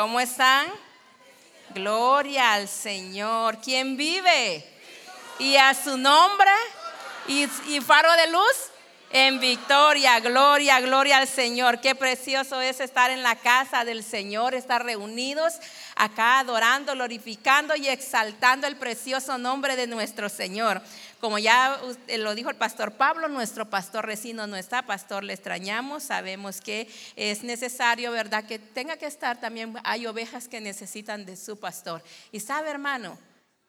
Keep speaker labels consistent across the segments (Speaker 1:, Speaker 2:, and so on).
Speaker 1: ¿Cómo están? Gloria al Señor. ¿Quién vive? Y a su nombre. Y, y faro de luz en victoria. Gloria, gloria al Señor. Qué precioso es estar en la casa del Señor, estar reunidos acá adorando, glorificando y exaltando el precioso nombre de nuestro Señor. Como ya lo dijo el pastor Pablo, nuestro pastor Recino no está, pastor, le extrañamos, sabemos que es necesario, ¿verdad? Que tenga que estar también, hay ovejas que necesitan de su pastor. Y sabe, hermano,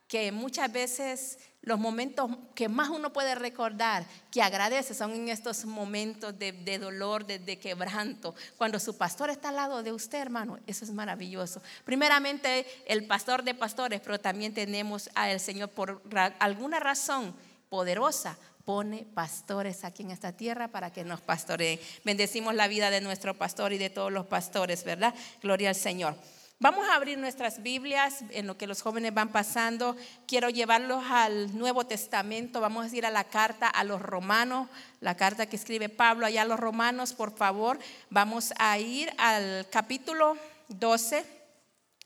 Speaker 1: que muchas veces los momentos que más uno puede recordar que agradece son en estos momentos de, dolor, de, quebranto. Cuando su pastor está al lado de usted, hermano, eso es maravilloso. Primeramente, el pastor de pastores, pero también tenemos al Señor por alguna razón poderosa. Pone pastores aquí en esta tierra para que nos pastoreen. Bendecimos la vida de nuestro pastor y de todos los pastores, ¿verdad? Gloria al Señor. Vamos a abrir nuestras Biblias en lo que los jóvenes van pasando. Quiero llevarlos al Nuevo Testamento. Vamos a ir a la carta a los romanos, la carta que escribe Pablo allá a los romanos, por favor. Vamos a ir al capítulo 12.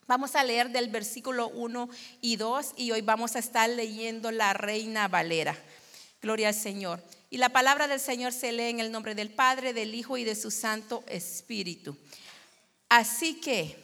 Speaker 1: Vamos a leer del versículo 1 y 2 y hoy vamos a estar leyendo la Reina Valera. Gloria al Señor. Y la palabra del Señor se lee en el nombre del Padre, del Hijo y de su Santo Espíritu. Así que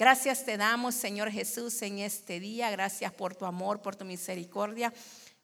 Speaker 1: Gracias te damos, Señor Jesús, en este día. Gracias por tu amor, por tu misericordia.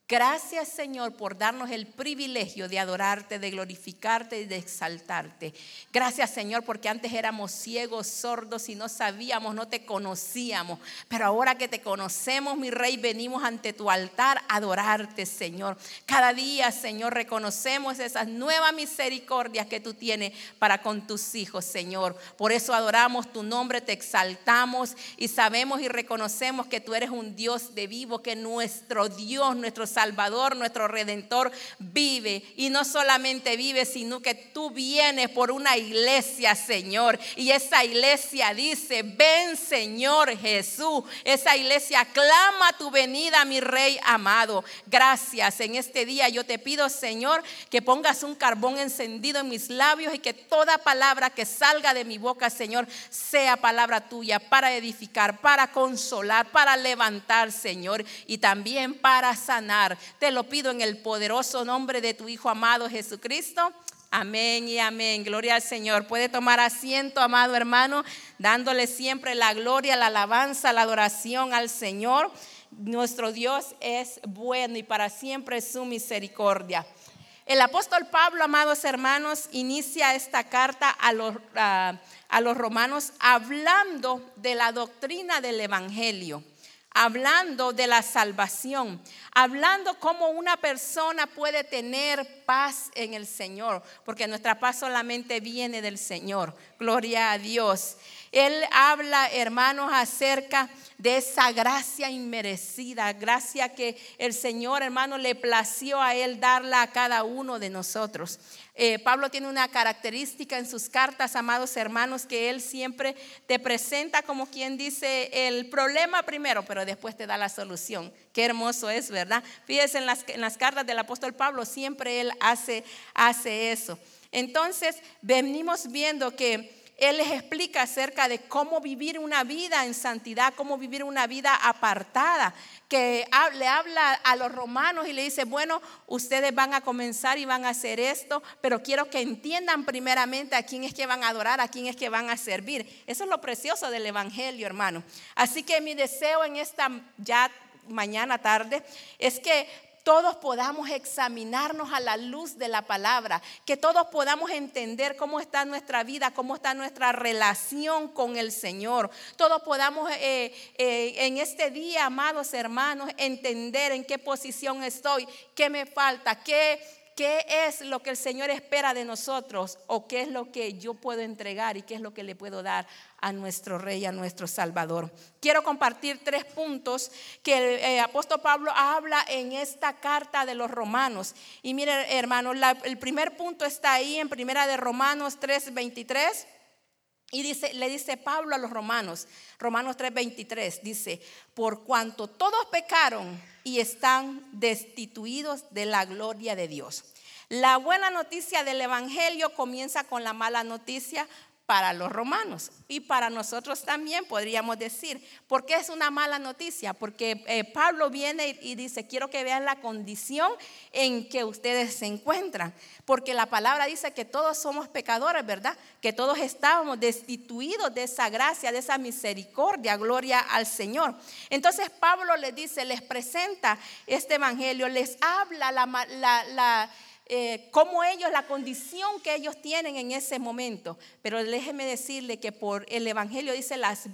Speaker 1: Gracias Señor por darnos el privilegio de adorarte, de glorificarte y de exaltarte. Gracias Señor porque antes éramos ciegos, sordos y no sabíamos, no te conocíamos. Pero ahora que te conocemos, mi rey, venimos ante tu altar a adorarte Señor. Cada día Señor reconocemos esas nuevas misericordias que tú tienes para con tus hijos Señor. Por eso adoramos tu nombre, te exaltamos y sabemos y reconocemos que tú eres un Dios de vivo, que nuestro Dios, nuestro Salvador, nuestro Redentor, vive. Y no solamente vive, sino que tú vienes por una iglesia, Señor. Y esa iglesia dice, ven Señor Jesús. Esa iglesia clama tu venida, mi Rey amado. Gracias. En este día yo te pido, Señor, que pongas un carbón encendido en mis labios y que toda palabra que salga de mi boca, Señor, sea palabra tuya para edificar, para consolar, para levantar, Señor, y también para sanar te lo pido en el poderoso nombre de tu Hijo amado Jesucristo. Amén y amén. Gloria al Señor. Puede tomar asiento, amado hermano, dándole siempre la gloria, la alabanza, la adoración al Señor. Nuestro Dios es bueno y para siempre es su misericordia. El apóstol Pablo, amados hermanos, inicia esta carta a los, a los romanos hablando de la doctrina del Evangelio hablando de la salvación, hablando cómo una persona puede tener paz en el Señor, porque nuestra paz solamente viene del Señor. Gloria a Dios. Él habla, hermanos, acerca de esa gracia inmerecida, gracia que el Señor, hermano, le plació a Él darla a cada uno de nosotros. Eh, Pablo tiene una característica en sus cartas, amados hermanos, que él siempre te presenta como quien dice el problema primero, pero después te da la solución. Qué hermoso es, ¿verdad? Fíjense en las, en las cartas del apóstol Pablo, siempre él hace, hace eso. Entonces, venimos viendo que él les explica acerca de cómo vivir una vida en santidad, cómo vivir una vida apartada, que le habla a los romanos y le dice, bueno, ustedes van a comenzar y van a hacer esto, pero quiero que entiendan primeramente a quién es que van a adorar, a quién es que van a servir. Eso es lo precioso del Evangelio, hermano. Así que mi deseo en esta ya mañana tarde es que todos podamos examinarnos a la luz de la palabra, que todos podamos entender cómo está nuestra vida, cómo está nuestra relación con el Señor. Todos podamos eh, eh, en este día, amados hermanos, entender en qué posición estoy, qué me falta, qué qué es lo que el Señor espera de nosotros o qué es lo que yo puedo entregar y qué es lo que le puedo dar a nuestro Rey, a nuestro Salvador. Quiero compartir tres puntos que el eh, apóstol Pablo habla en esta carta de los romanos. Y miren, hermanos, el primer punto está ahí en primera de Romanos 3:23. Y dice, le dice Pablo a los romanos, Romanos 3:23, dice, por cuanto todos pecaron y están destituidos de la gloria de Dios. La buena noticia del Evangelio comienza con la mala noticia para los romanos y para nosotros también podríamos decir. ¿Por qué es una mala noticia? Porque eh, Pablo viene y dice, quiero que vean la condición en que ustedes se encuentran. Porque la palabra dice que todos somos pecadores, ¿verdad? Que todos estábamos destituidos de esa gracia, de esa misericordia, gloria al Señor. Entonces Pablo les dice, les presenta este evangelio, les habla la... la eh, como ellos, la condición que ellos tienen en ese momento. Pero déjeme decirle que por el Evangelio dice las,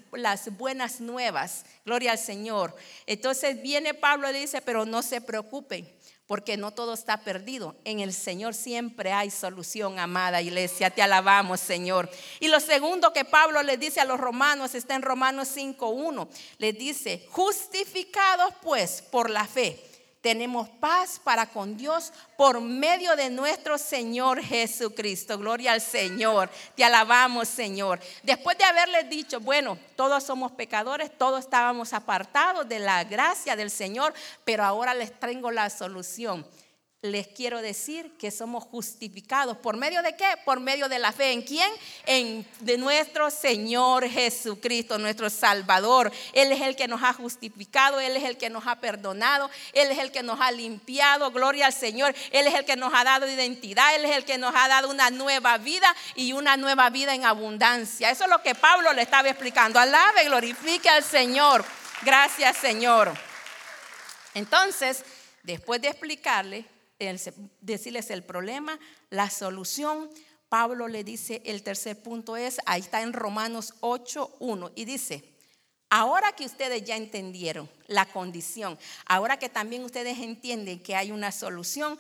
Speaker 1: buenas nuevas, gloria al Señor. Entonces viene Pablo y dice, pero no se preocupen, porque no todo está perdido. En el Señor siempre hay solución, amada iglesia. Te alabamos, Señor. Y lo segundo que Pablo le dice a los romanos está en Romanos 5.1. Les dice, justificados pues por la fe tenemos paz para con Dios por medio de nuestro Señor Jesucristo. Gloria al Señor. Te alabamos, Señor. Después de haberles dicho, bueno, todos somos pecadores, todos estábamos apartados de la gracia del Señor, pero ahora les traigo la solución les quiero decir que somos justificados. ¿Por medio de qué? Por medio de la fe. ¿En quién? En de nuestro Señor Jesucristo, nuestro Salvador. Él es el que nos ha justificado, Él es el que nos ha perdonado, Él es el que nos ha limpiado. Gloria al Señor. Él es el que nos ha dado identidad, Él es el que nos ha dado una nueva vida y una nueva vida en abundancia. Eso es lo que Pablo le estaba explicando. Alabe, glorifique al Señor. Gracias, Señor. Entonces, después de explicarle, decirles el problema, la solución. Pablo le dice, el tercer punto es, ahí está en Romanos 8.1 y dice, ahora que ustedes ya entendieron la condición, ahora que también ustedes entienden que hay una solución,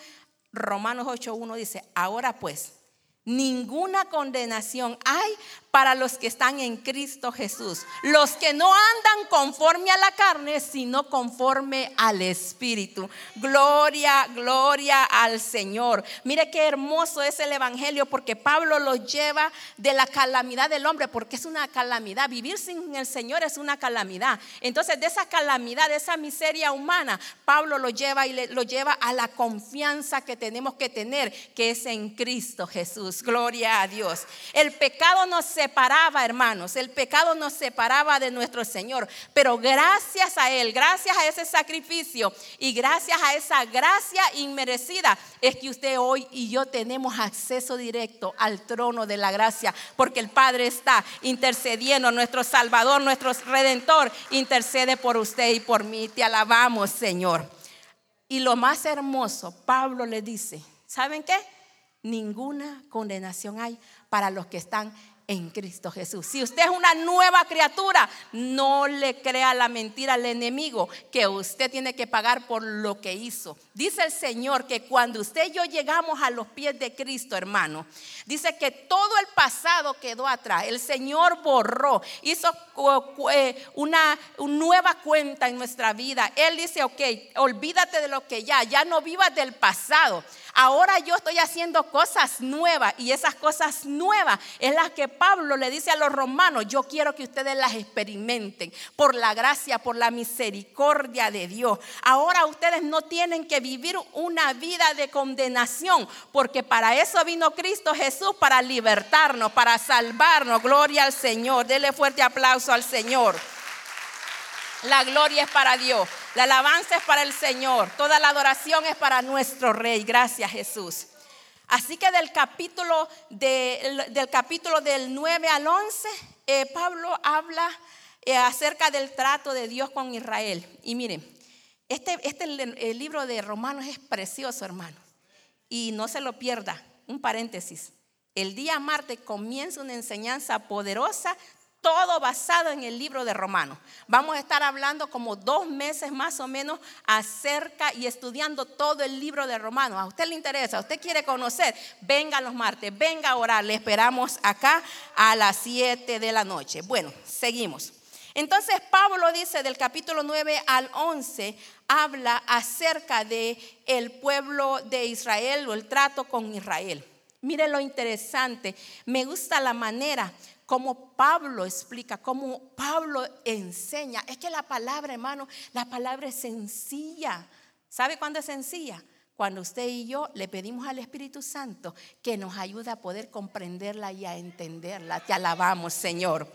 Speaker 1: Romanos 8.1 dice, ahora pues, ninguna condenación hay para los que están en Cristo Jesús. Los que no andan conforme a la carne, sino conforme al Espíritu. Gloria, gloria al Señor. Mire qué hermoso es el Evangelio porque Pablo lo lleva de la calamidad del hombre, porque es una calamidad. Vivir sin el Señor es una calamidad. Entonces de esa calamidad, de esa miseria humana, Pablo lo lleva y lo lleva a la confianza que tenemos que tener, que es en Cristo Jesús. Gloria a Dios. El pecado no se separaba, hermanos. El pecado nos separaba de nuestro Señor. Pero gracias a Él, gracias a ese sacrificio y gracias a esa gracia inmerecida, es que usted hoy y yo tenemos acceso directo al trono de la gracia. Porque el Padre está intercediendo, nuestro Salvador, nuestro Redentor, intercede por usted y por mí. Te alabamos, Señor. Y lo más hermoso, Pablo le dice, ¿saben qué? Ninguna condenación hay para los que están en Cristo Jesús. Si usted es una nueva criatura, no le crea la mentira al enemigo que usted tiene que pagar por lo que hizo. Dice el Señor que cuando usted y yo llegamos a los pies de Cristo, hermano, dice que todo el pasado quedó atrás. El Señor borró, hizo eh, una, nueva cuenta en nuestra vida. Él dice, ok, olvídate de lo que ya, ya no vivas del pasado. Ahora yo estoy haciendo cosas nuevas y esas cosas nuevas es las que Pablo le dice a los romanos, yo quiero que ustedes las experimenten por la gracia, por la misericordia de Dios. Ahora ustedes no tienen que vivir una vida de condenación, porque para eso vino Cristo Jesús, para libertarnos, para salvarnos. Gloria al Señor. Dele fuerte aplauso al Señor. La gloria es para Dios. La alabanza es para el Señor. Toda la adoración es para nuestro Rey. Gracias Jesús. Así que del capítulo, del, capítulo del 9 al 11, eh, Pablo habla eh, acerca del trato de Dios con Israel. Y miren, este, este el libro de Romanos es precioso, hermano. Y no se lo pierda. Un paréntesis. El día martes comienza una enseñanza poderosa todo basado en el libro de Romanos. Vamos a estar hablando como dos meses más o menos acerca y estudiando todo el libro de Romanos. A usted le interesa, a usted quiere conocer, venga los martes, venga a orar. Le esperamos acá a las 7 de la noche. Bueno, seguimos. Entonces Pablo dice del capítulo 9 al 11 habla acerca de el pueblo de Israel o el trato con Israel. Mire lo interesante, me gusta la manera como Pablo explica, como Pablo enseña. Es que la palabra, hermano, la palabra es sencilla. ¿Sabe cuándo es sencilla? Cuando usted y yo le pedimos al Espíritu Santo que nos ayude a poder comprenderla y a entenderla. Te alabamos, Señor.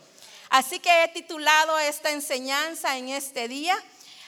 Speaker 1: Así que he titulado esta enseñanza en este día,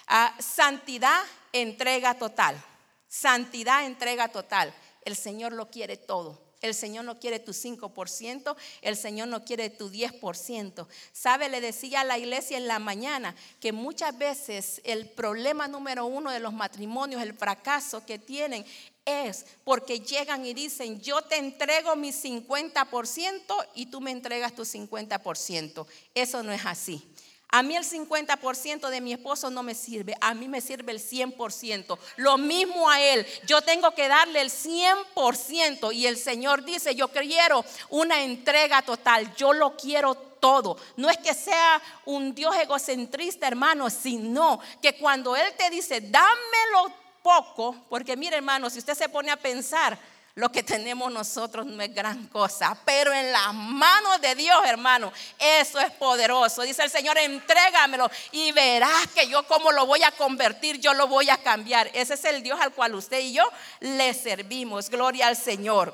Speaker 1: a Santidad, entrega total. Santidad, entrega total. El Señor lo quiere todo. El Señor no quiere tu 5%, el Señor no quiere tu 10%. ¿Sabe? Le decía a la iglesia en la mañana que muchas veces el problema número uno de los matrimonios, el fracaso que tienen, es porque llegan y dicen, yo te entrego mi 50% y tú me entregas tu 50%. Eso no es así. A mí el 50% de mi esposo no me sirve, a mí me sirve el 100%. Lo mismo a él, yo tengo que darle el 100% y el Señor dice, yo quiero una entrega total, yo lo quiero todo. No es que sea un Dios egocentrista, hermano, sino que cuando Él te dice, dámelo poco, porque mire, hermano, si usted se pone a pensar, lo que tenemos nosotros no es gran cosa, pero en las manos de Dios, hermano, eso es poderoso. Dice el Señor, entrégamelo y verás que yo cómo lo voy a convertir, yo lo voy a cambiar. Ese es el Dios al cual usted y yo le servimos. Gloria al Señor.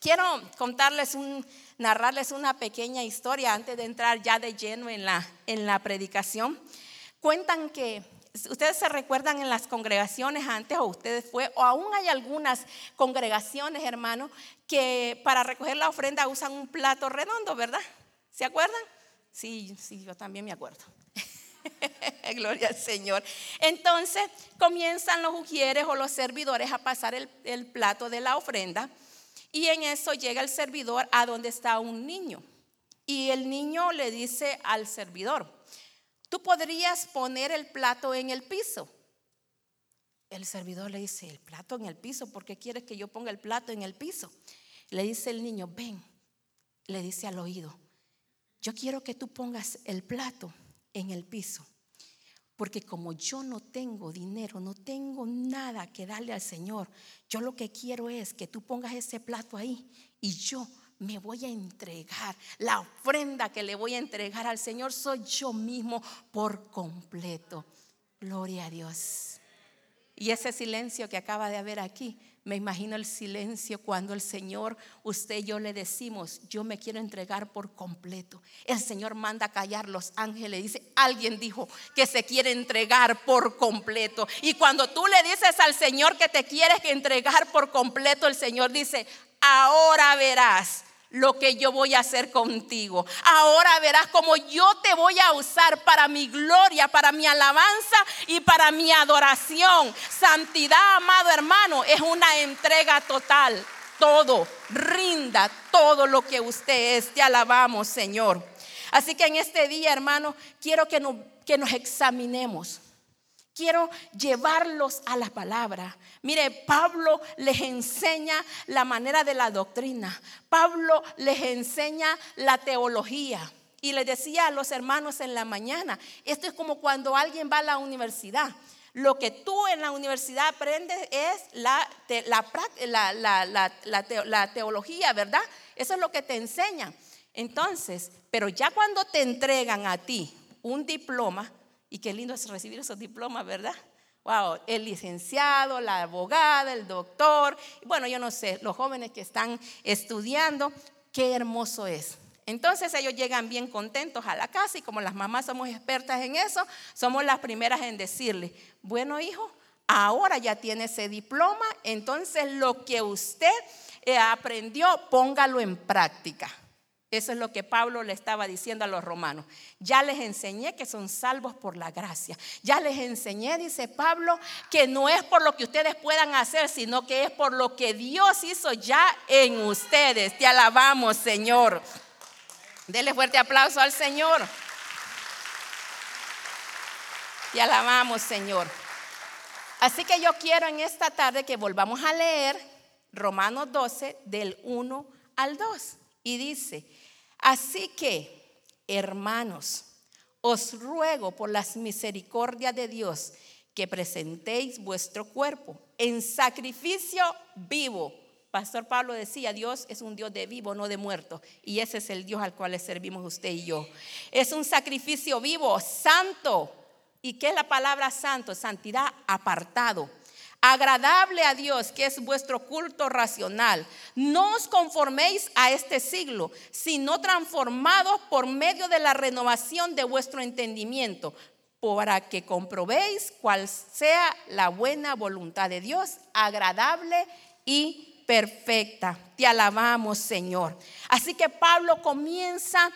Speaker 1: Quiero contarles un, narrarles una pequeña historia antes de entrar ya de lleno en la, en la predicación. Cuentan que ustedes se recuerdan en las congregaciones antes o ustedes fue, o aún hay algunas congregaciones, hermano, que para recoger la ofrenda usan un plato redondo, ¿verdad? ¿Se acuerdan? Sí, sí, yo también me acuerdo. Gloria al Señor. Entonces comienzan los ujieres o los servidores a pasar el, el plato de la ofrenda y en eso llega el servidor a donde está un niño. Y el niño le dice al servidor, tú podrías poner el plato en el piso. El servidor le dice, el plato en el piso, ¿por qué quieres que yo ponga el plato en el piso? Le dice el niño, ven, le dice al oído, yo quiero que tú pongas el plato en el piso, porque como yo no tengo dinero, no tengo nada que darle al Señor, yo lo que quiero es que tú pongas ese plato ahí y yo me voy a entregar. La ofrenda que le voy a entregar al Señor soy yo mismo por completo. Gloria a Dios. Y ese silencio que acaba de haber aquí, me imagino el silencio cuando el Señor, usted y yo le decimos, yo me quiero entregar por completo. El Señor manda a callar los ángeles. Dice, alguien dijo que se quiere entregar por completo. Y cuando tú le dices al Señor que te quieres entregar por completo, el Señor dice, ahora verás lo que yo voy a hacer contigo. Ahora verás cómo yo te voy a usar para mi gloria, para mi alabanza y para mi adoración. Santidad, amado hermano, es una entrega total. Todo, rinda todo lo que usted es. Te alabamos, Señor. Así que en este día, hermano, quiero que nos, que nos examinemos. Quiero llevarlos a la palabra. Mire, Pablo les enseña la manera de la doctrina. Pablo les enseña la teología. Y les decía a los hermanos en la mañana, esto es como cuando alguien va a la universidad. Lo que tú en la universidad aprendes es la, la teología, ¿verdad? Eso es lo que te enseñan. Entonces, pero ya cuando te entregan a ti un diploma, y qué lindo es recibir esos diplomas, ¿verdad? Wow, el licenciado, la abogada, el doctor, bueno, yo no sé, los jóvenes que están estudiando, qué hermoso es. Entonces ellos llegan bien contentos a la casa y como las mamás somos expertas en eso, somos las primeras en decirle, bueno hijo, ahora ya tiene ese diploma, entonces lo que usted eh, aprendió, póngalo en práctica. Eso es lo que Pablo le estaba diciendo a los romanos. Ya les enseñé que son salvos por la gracia. Ya les enseñé, dice Pablo, que no es por lo que ustedes puedan hacer, sino que es por lo que Dios hizo ya en ustedes. Te alabamos, Señor. Dele fuerte aplauso al Señor. Y alabamos, Señor. Así que yo quiero en esta tarde que volvamos a leer Romanos 12 del 1 al 2. Y dice, así que, hermanos, os ruego por las misericordias de Dios que presentéis vuestro cuerpo en sacrificio vivo. Pastor Pablo decía, Dios es un Dios de vivo, no de muerto. Y ese es el Dios al cual le servimos usted y yo. Es un sacrificio vivo, santo. ¿Y qué es la palabra santo? Santidad apartado agradable a Dios, que es vuestro culto racional. No os conforméis a este siglo, sino transformados por medio de la renovación de vuestro entendimiento, para que comprobéis cuál sea la buena voluntad de Dios, agradable y perfecta. Te alabamos, Señor. Así que Pablo comienza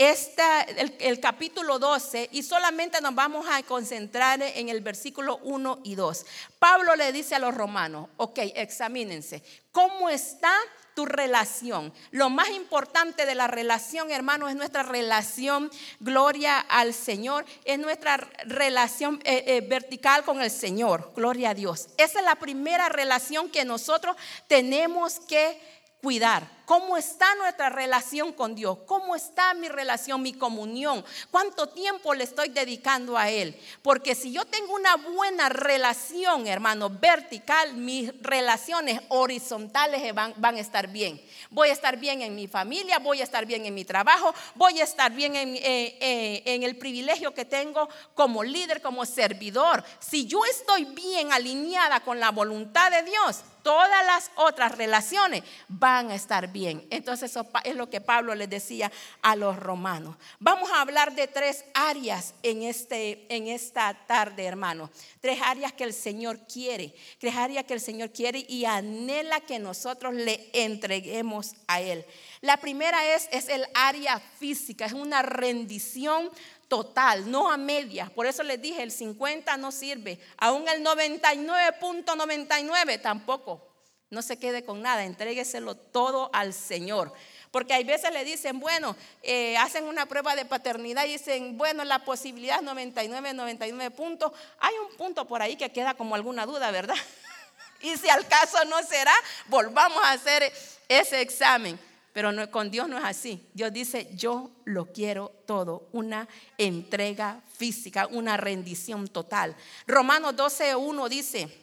Speaker 1: esta, el, capítulo 12 y solamente nos vamos a concentrar en el versículo 1 y 2. Pablo le dice a los romanos, ok, examínense, ¿cómo está tu relación? Lo más importante de la relación, hermanos, es nuestra relación, gloria al Señor, es nuestra relación eh, eh, vertical con el Señor, gloria a Dios. Esa es la primera relación que nosotros tenemos que cuidar. ¿Cómo está nuestra relación con Dios? ¿Cómo está mi relación, mi comunión? ¿Cuánto tiempo le estoy dedicando a Él? Porque si yo tengo una buena relación, hermano, vertical, mis relaciones horizontales van, a estar bien. Voy a estar bien en mi familia, voy a estar bien en mi trabajo, voy a estar bien en, eh, eh, en el privilegio que tengo como líder, como servidor. Si yo estoy bien alineada con la voluntad de Dios, todas las otras relaciones van a estar bien. Entonces eso es lo que Pablo les decía a los romanos. Vamos a hablar de tres áreas en, este, en esta tarde, hermanos. Tres áreas que el Señor quiere. Tres áreas que el Señor quiere y anhela que nosotros le entreguemos a Él. La primera es, es el área física, es una rendición total, no a medias. Por eso les dije, el 50 no sirve. Aún el 99.99 tampoco. No se quede con nada, entrégueselo todo al Señor. Porque hay veces le dicen, bueno, eh, hacen una prueba de paternidad y dicen, bueno, la posibilidad es 99, 99 puntos. Hay un punto por ahí que queda como alguna duda, ¿verdad? y si al caso no será, volvamos a hacer ese examen. Pero con Dios no es así. Dios dice, yo lo quiero todo, una entrega física, una rendición total. Romanos 12.1 dice,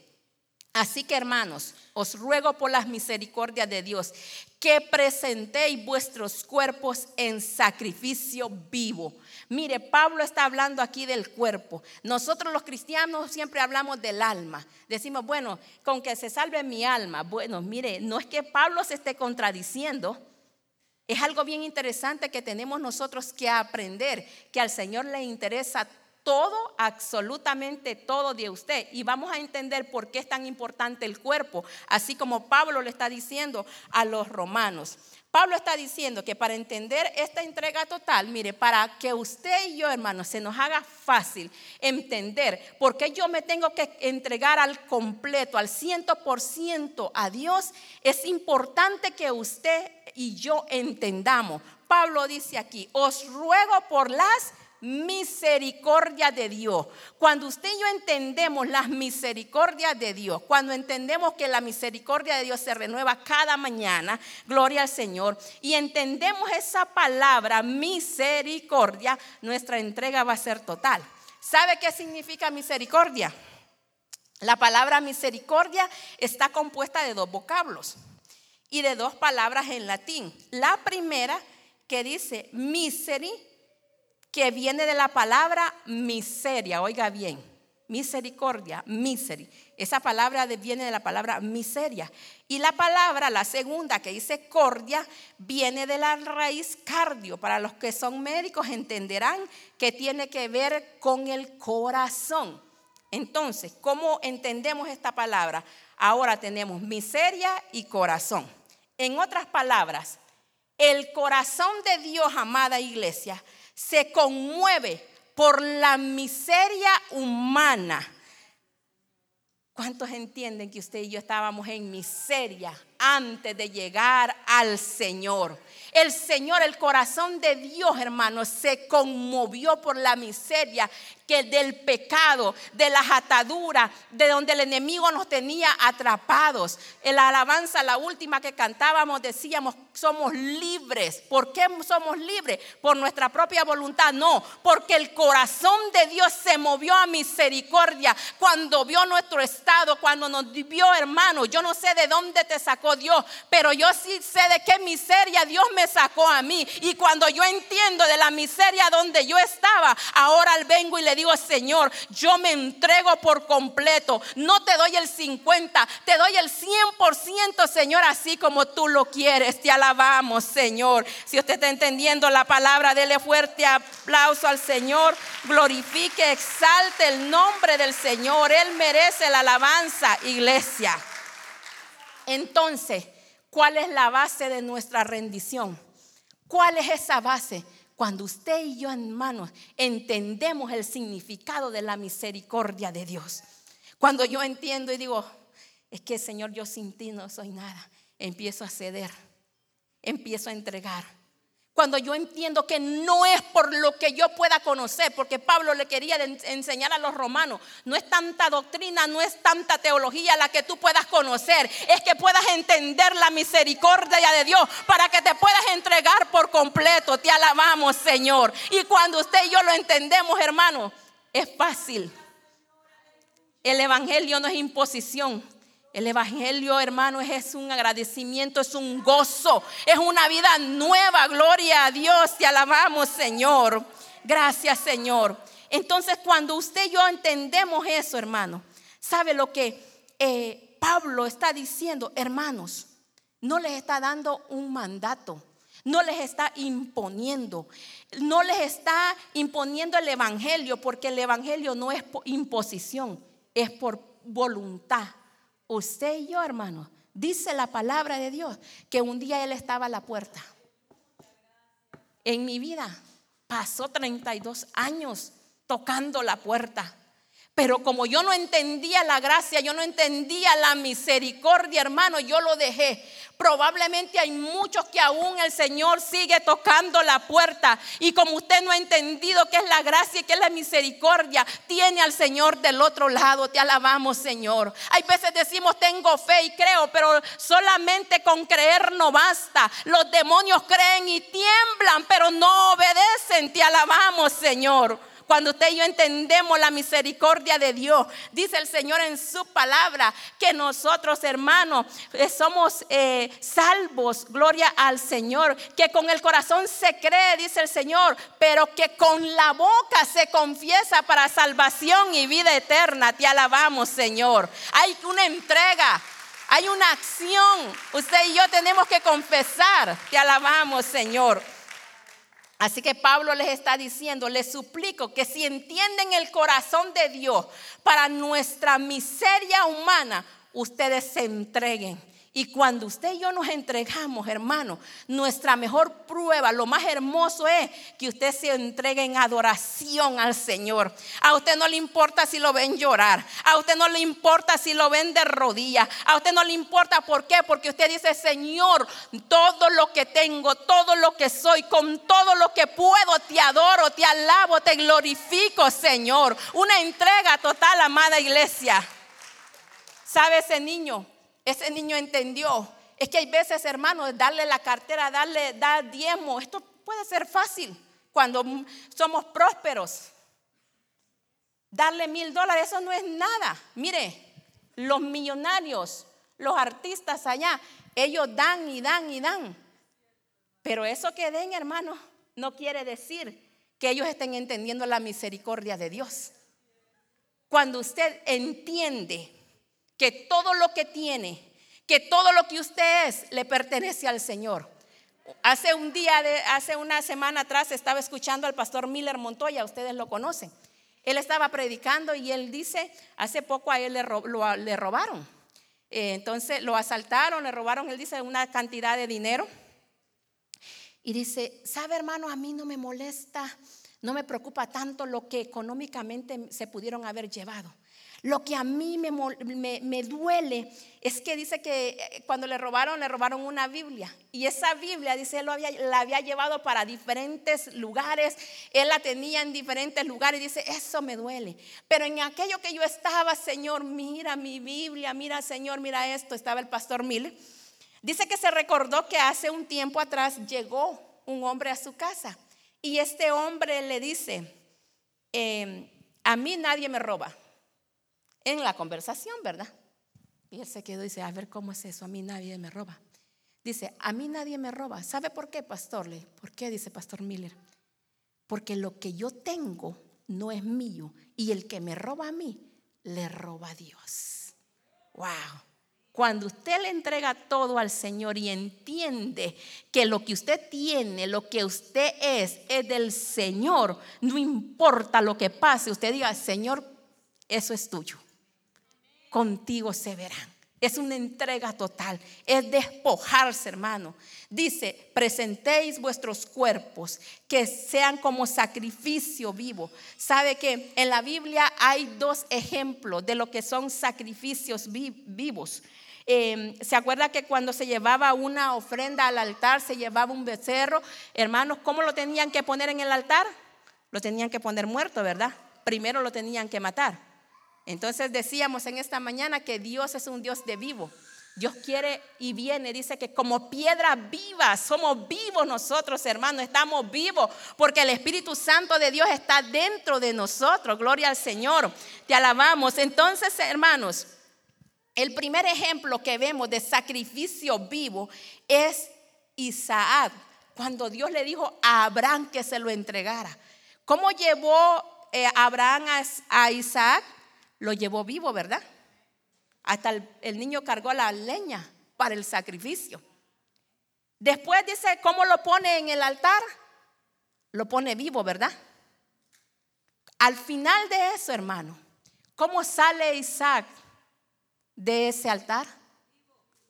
Speaker 1: Así que hermanos, os ruego por las misericordias de Dios que presentéis vuestros cuerpos en sacrificio vivo. Mire, Pablo está hablando aquí del cuerpo. Nosotros los cristianos siempre hablamos del alma. Decimos, bueno, con que se salve mi alma. Bueno, mire, no es que Pablo se esté contradiciendo. Es algo bien interesante que tenemos nosotros que aprender, que al Señor le interesa todo, absolutamente todo de usted. Y vamos a entender por qué es tan importante el cuerpo, así como Pablo le está diciendo a los romanos. Pablo está diciendo que para entender esta entrega total, mire, para que usted y yo, hermanos, se nos haga fácil entender por qué yo me tengo que entregar al completo, al ciento por ciento a Dios, es importante que usted y yo entendamos. Pablo dice aquí, os ruego por las misericordia de Dios. Cuando usted y yo entendemos las misericordias de Dios, cuando entendemos que la misericordia de Dios se renueva cada mañana, gloria al Señor, y entendemos esa palabra misericordia, nuestra entrega va a ser total. ¿Sabe qué significa misericordia? La palabra misericordia está compuesta de dos vocablos y de dos palabras en latín. La primera que dice miseri que viene de la palabra miseria, oiga bien, misericordia, miseri. Esa palabra viene de la palabra miseria. Y la palabra, la segunda que dice cordia, viene de la raíz cardio. Para los que son médicos entenderán que tiene que ver con el corazón. Entonces, ¿cómo entendemos esta palabra? Ahora tenemos miseria y corazón. En otras palabras, el corazón de Dios, amada iglesia, se conmueve por la miseria humana. ¿Cuántos entienden que usted y yo estábamos en miseria antes de llegar al Señor. El Señor, el corazón de Dios, hermanos, se conmovió por la miseria que del pecado, de las ataduras, de donde el enemigo nos tenía atrapados. En la alabanza, la última que cantábamos, decíamos, somos libres. ¿Por qué somos libres? ¿Por nuestra propia voluntad? No, porque el corazón de Dios se movió a misericordia cuando vio nuestro estado, cuando nos vio, hermano. Yo no sé de dónde te sacó Dios, pero yo sí sé de qué miseria Dios me sacó a mí. Y cuando yo entiendo de la miseria donde yo estaba, ahora vengo y le digo, Señor, yo me entrego por completo. No te doy el 50, te doy el 100%, Señor, así como tú lo quieres. Te alabamos, Señor. Si usted está entendiendo la palabra, dele fuerte aplauso al Señor. Glorifique, exalte el nombre del Señor. Él merece la alabanza, iglesia. Entonces, ¿cuál es la base de nuestra rendición? ¿Cuál es esa base? Cuando usted y yo, hermanos, entendemos el significado de la misericordia de Dios. Cuando yo entiendo y digo, es que Señor, yo sin ti no soy nada, empiezo a ceder, empiezo a entregar cuando yo entiendo que no es por lo que yo pueda conocer, porque Pablo le quería enseñar a los romanos, no es tanta doctrina, no es tanta teología la que tú puedas conocer, es que puedas entender la misericordia de Dios para que te puedas entregar por completo. Te alabamos, Señor. Y cuando usted y yo lo entendemos, hermano, es fácil. El Evangelio no es imposición. El Evangelio, hermano, es un agradecimiento, es un gozo, es una vida nueva. Gloria a Dios, te alabamos, Señor. Gracias, Señor. Entonces, cuando usted y yo entendemos eso, hermano, ¿sabe lo que eh, Pablo está diciendo? Hermanos, no les está dando un mandato, no les está imponiendo, no les está imponiendo el Evangelio, porque el Evangelio no es imposición, es por voluntad Usted y yo, hermano, dice la palabra de Dios que un día Él estaba a la puerta. En mi vida pasó 32 años tocando la puerta. Pero como yo no entendía la gracia, yo no entendía la misericordia, hermano, yo lo dejé. Probablemente hay muchos que aún el Señor sigue tocando la puerta. Y como usted no ha entendido qué es la gracia y qué es la misericordia, tiene al Señor del otro lado. Te alabamos, Señor. Hay veces decimos, tengo fe y creo, pero solamente con creer no basta. Los demonios creen y tiemblan, pero no obedecen. Te alabamos, Señor cuando usted y yo entendemos la misericordia de Dios. Dice el Señor en su palabra que nosotros, hermanos, eh, somos eh, salvos, gloria al Señor, que con el corazón se cree, dice el Señor, pero que con la boca se confiesa para salvación y vida eterna. Te alabamos, Señor. Hay una entrega. Hay una acción. Usted y yo tenemos que confesar. Te alabamos, Señor. Así que Pablo les está diciendo, les suplico que si entienden el corazón de Dios para nuestra miseria humana, ustedes se entreguen y cuando usted y yo nos entregamos, hermano, nuestra mejor prueba, lo más hermoso es que usted se entregue en adoración al Señor. A usted no le importa si lo ven llorar. A usted no le importa si lo ven de rodillas. A usted no le importa por qué. Porque usted dice, Señor, todo lo que tengo, todo lo que soy, con todo lo que puedo, te adoro, te alabo, te glorifico, Señor. Una entrega total, amada iglesia. ¿Sabe ese niño? Ese niño entendió. Es que hay veces, hermanos, darle la cartera, darle dar diezmo, esto puede ser fácil cuando somos prósperos. Darle mil dólares, eso no es nada. Mire, los millonarios, los artistas allá, ellos dan y dan y dan. Pero eso que den, hermanos, no quiere decir que ellos estén entendiendo la misericordia de Dios. Cuando usted entiende que todo lo que tiene, que todo lo que usted es, le pertenece al Señor. Hace un día, hace una semana atrás, estaba escuchando al pastor Miller Montoya, ustedes lo conocen. Él estaba predicando y él dice, hace poco a él le, robaron. Eh, entonces lo asaltaron, le robaron, él dice, una cantidad de dinero. Y dice, ¿sabe hermano? A mí no me molesta No me preocupa tanto lo que económicamente se pudieron haber llevado. Lo que a mí me, me, duele es que dice que eh, cuando le robaron, le robaron una Biblia. Y esa Biblia, dice, él lo había, la había llevado para diferentes lugares. Él la tenía en diferentes lugares. Y dice, eso me duele. Pero en aquello que yo estaba, Señor, mira mi Biblia, mira, Señor, mira esto. Estaba el pastor Mil. Dice que se recordó que hace un tiempo atrás llegó un hombre a su casa. Y este hombre le dice, em, a mí nadie me roba en la conversación, ¿verdad? Y él se quedó y dice, a ver, ¿cómo es eso? A mí nadie me roba. Dice, a mí nadie me roba. ¿Sabe por qué, pastor? ¿Por qué? Dice Pastor Miller. Porque lo que yo tengo no es mío y el que me roba a mí, le roba a Dios. Wow. Cuando usted le entrega todo al Señor y entiende que lo que usted tiene, lo que usted es, es del Señor, no importa lo que pase, usted diga, Señor, eso es tuyo contigo se verán. Es una entrega total, es despojarse, hermano. Dice, presentéis vuestros cuerpos, que sean como sacrificio vivo. Sabe que en la Biblia hay dos ejemplos de lo que son sacrificios vivos. Em, ¿Se acuerda que cuando se llevaba una ofrenda al altar, se llevaba un becerro? Hermanos, ¿cómo lo tenían que poner en el altar? Lo tenían que poner muerto, ¿verdad? Primero lo tenían que matar. Entonces decíamos en esta mañana que Dios es un Dios de vivo. Dios quiere y viene, dice que como piedra viva, somos vivos nosotros, hermanos, estamos vivos porque el Espíritu Santo de Dios está dentro de nosotros. Gloria al Señor, te alabamos. Entonces, hermanos, el primer ejemplo que vemos de sacrificio vivo es Isaac, cuando Dios le dijo a Abraham que se lo entregara. ¿Cómo llevó eh, Abraham a Isaac? Lo llevó vivo, ¿verdad? Hasta el, niño cargó la leña para el sacrificio. Después dice, ¿cómo lo pone en el altar? Lo pone vivo, ¿verdad? Al final de eso, hermano, ¿cómo sale Isaac de ese altar?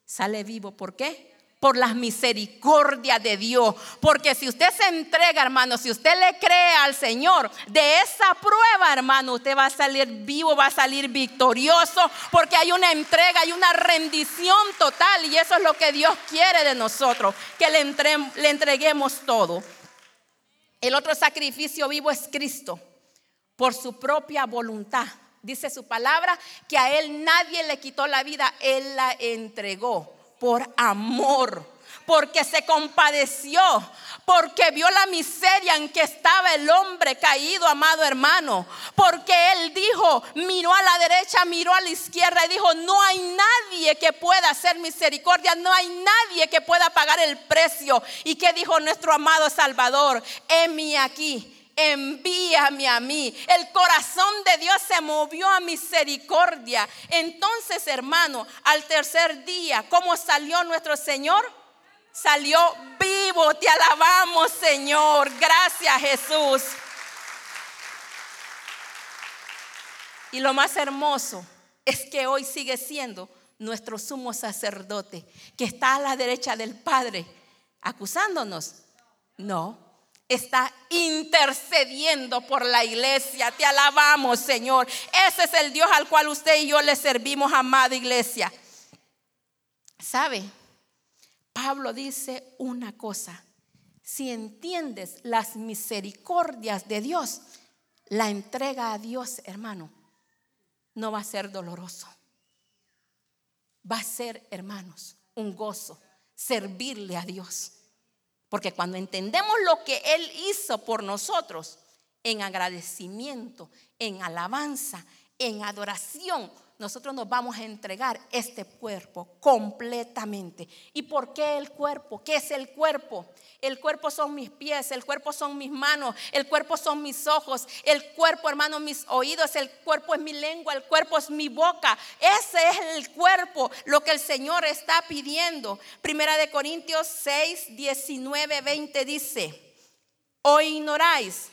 Speaker 1: Sale vivo. ¿Por qué? Por las misericordias de Dios. Porque si usted se entrega, hermano, si usted le cree al Señor, de esa prueba, hermano, usted va a salir vivo, va a salir victorioso, porque hay una entrega, hay una rendición total. Y eso es lo que Dios quiere de nosotros, que le, le entreguemos todo. El otro sacrificio vivo es Cristo, por su propia voluntad. Dice su palabra que a Él nadie le quitó la vida, Él la entregó por amor, porque se compadeció, porque vio la miseria en que estaba el hombre caído, amado hermano, porque él dijo, miró a la derecha, miró a la izquierda y dijo, no hay nadie que pueda hacer misericordia, no hay nadie que pueda pagar el precio. ¿Y que dijo nuestro amado Salvador? Hemi aquí envíame a mí. El corazón de Dios se movió a misericordia. Entonces, hermano, al tercer día, ¿cómo salió nuestro Señor? Salió vivo. Te alabamos, Señor. Gracias, Jesús. Y lo más hermoso es que hoy sigue siendo nuestro sumo sacerdote, que está a la derecha del Padre, acusándonos. No, está intercediendo por la iglesia. Te alabamos, Señor. Ese es el Dios al cual usted y yo le servimos, amada iglesia. ¿Sabe? Pablo dice una cosa. Si entiendes las misericordias de Dios, la entrega a Dios, hermano, no va a ser doloroso. Va a ser, hermanos, un gozo servirle a Dios. Porque cuando entendemos lo que Él hizo por nosotros, en agradecimiento, en alabanza, en adoración, nosotros nos vamos a entregar este cuerpo completamente. ¿Y por qué el cuerpo? ¿Qué es el cuerpo? El cuerpo son mis pies, el cuerpo son mis manos, el cuerpo son mis ojos, el cuerpo, hermano, mis oídos, el cuerpo es mi lengua, el cuerpo es mi boca. Ese es el cuerpo, lo que el Señor está pidiendo. Primera de Corintios 6, 19, 20 dice, o ignoráis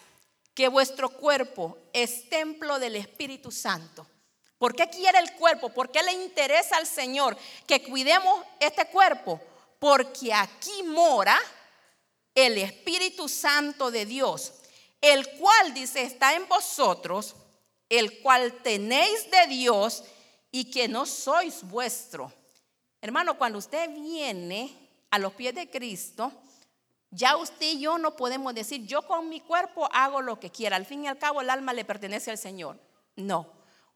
Speaker 1: que vuestro cuerpo es templo del Espíritu Santo ¿Por qué quiere el cuerpo? ¿Por qué le interesa al Señor que cuidemos este cuerpo? Porque aquí mora el Espíritu Santo de Dios, el cual dice está en vosotros, el cual tenéis de Dios y que no sois vuestro. Hermano, cuando usted viene a los pies de Cristo, ya usted y yo no podemos decir, yo con mi cuerpo hago lo que quiera. Al fin y al cabo, el alma le pertenece al Señor. No,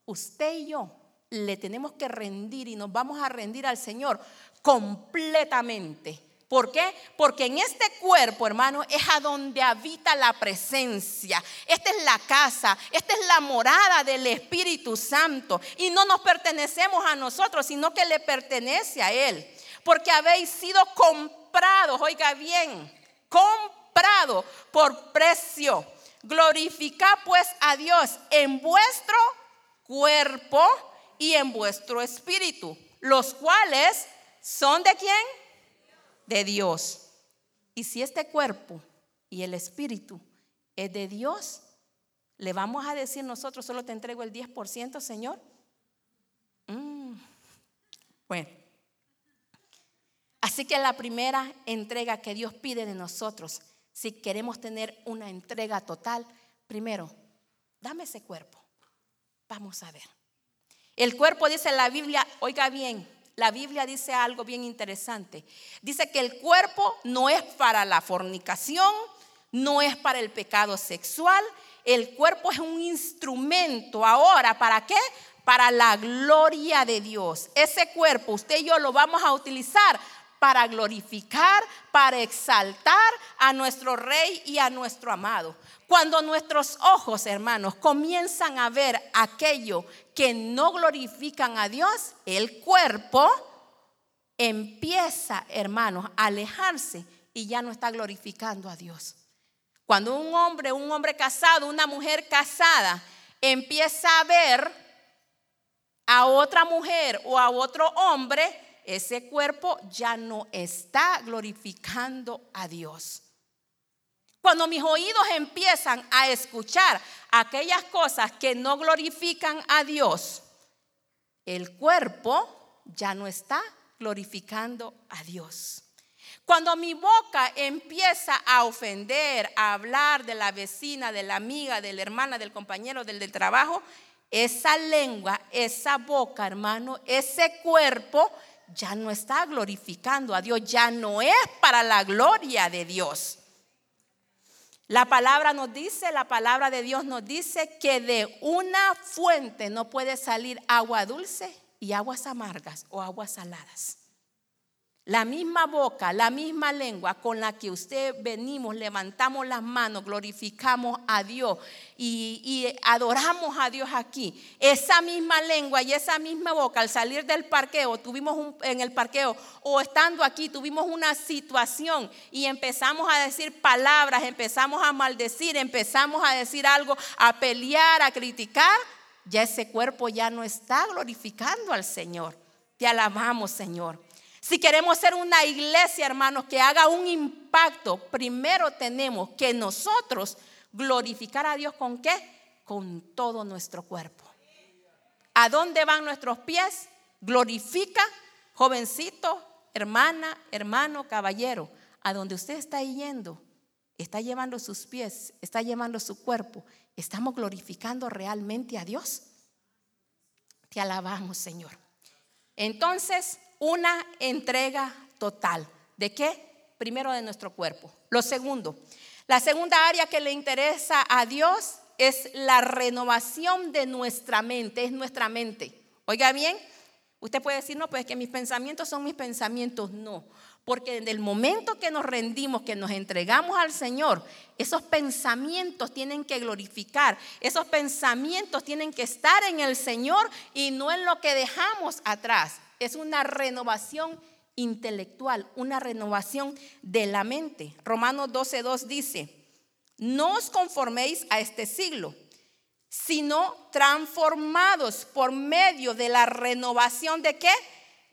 Speaker 1: usted y yo le tenemos que rendir y nos vamos a rendir al Señor completamente. ¿Por qué? Porque en este cuerpo, hermano, es a donde habita la presencia. Esta es la casa, esta es la morada del Espíritu Santo. Y no nos pertenecemos a nosotros, sino que le pertenece a Él. Porque habéis sido comprados, oiga bien, comprado por precio. Glorificad pues a Dios en vuestro cuerpo y en vuestro espíritu, los cuales son de quién? De Dios. Y si este cuerpo y el espíritu es de Dios, le vamos a decir nosotros, solo te entrego el 10%, Señor. Mm. Bueno, así que la primera entrega que Dios pide de nosotros, si queremos tener una entrega total, primero, dame ese cuerpo. Vamos a ver. El cuerpo dice la Biblia, oiga bien, la Biblia dice algo bien interesante. Dice que el cuerpo no es para la fornicación, no es para el pecado sexual. El cuerpo es un instrumento ahora, ¿para qué? Para la gloria de Dios. Ese cuerpo usted y yo lo vamos a utilizar para glorificar, para exaltar a nuestro rey y a nuestro amado. Cuando nuestros ojos, hermanos, comienzan a ver aquello que no glorifican a Dios, el cuerpo empieza, hermanos, a alejarse y ya no está glorificando a Dios. Cuando un hombre, un hombre casado, una mujer casada, empieza a ver a otra mujer o a otro hombre, ese cuerpo ya no está glorificando a Dios. Cuando mis oídos empiezan a escuchar aquellas cosas que no glorifican a Dios, el cuerpo ya no está glorificando a Dios. Cuando mi boca empieza a ofender, a hablar de la vecina, de la amiga, de la hermana, del compañero, del, del trabajo, esa lengua, esa boca, hermano, ese cuerpo ya no está glorificando a Dios, ya no es para la gloria de Dios. La palabra nos dice, la palabra de Dios nos dice que de una fuente no puede salir agua dulce y aguas amargas o aguas saladas. La misma boca, la misma lengua con la que usted venimos, levantamos las manos, glorificamos a Dios y, adoramos a Dios aquí. Esa misma lengua y esa misma boca al salir del parqueo, tuvimos en el parqueo o estando aquí, tuvimos una situación y empezamos a decir palabras, empezamos a maldecir, empezamos a decir algo, a pelear, a criticar, ya ese cuerpo ya no está glorificando al Señor. Te alabamos, Señor. Si queremos ser una iglesia, hermanos, que haga un impacto, primero tenemos que nosotros glorificar a Dios con qué? Con todo nuestro cuerpo. ¿A dónde van nuestros pies? Glorifica, jovencito, hermana, hermano, caballero, a donde usted está yendo, está llevando sus pies, está llevando su cuerpo. ¿Estamos glorificando realmente a Dios? Te alabamos, Señor. Entonces, una entrega total. ¿De qué? Primero de nuestro cuerpo. Lo segundo, la segunda área que le interesa a Dios es la renovación de nuestra mente, es nuestra mente. Oiga bien, usted puede decir, no, pues que mis pensamientos son mis pensamientos. No, porque en el momento que nos rendimos, que nos entregamos al Señor, esos pensamientos tienen que glorificar, esos pensamientos tienen que estar en el Señor y no en lo que dejamos atrás es una renovación intelectual, una renovación de la mente. Romanos 12.2 dice, no os conforméis a este siglo, sino transformados por medio de la renovación de qué?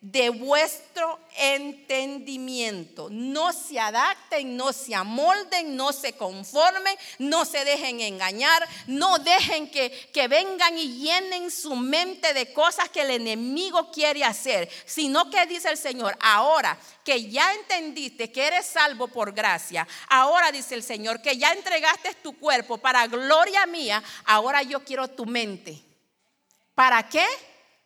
Speaker 1: De vuestro entendimiento. No se adapten, no se amolden, no se conformen, no se dejen engañar, no dejen que, que, vengan y llenen su mente de cosas que el enemigo quiere hacer, sino que dice el Señor, ahora que ya entendiste que eres salvo por gracia, ahora dice el Señor que ya entregaste tu cuerpo para gloria mía, ahora yo quiero tu mente. ¿Para qué?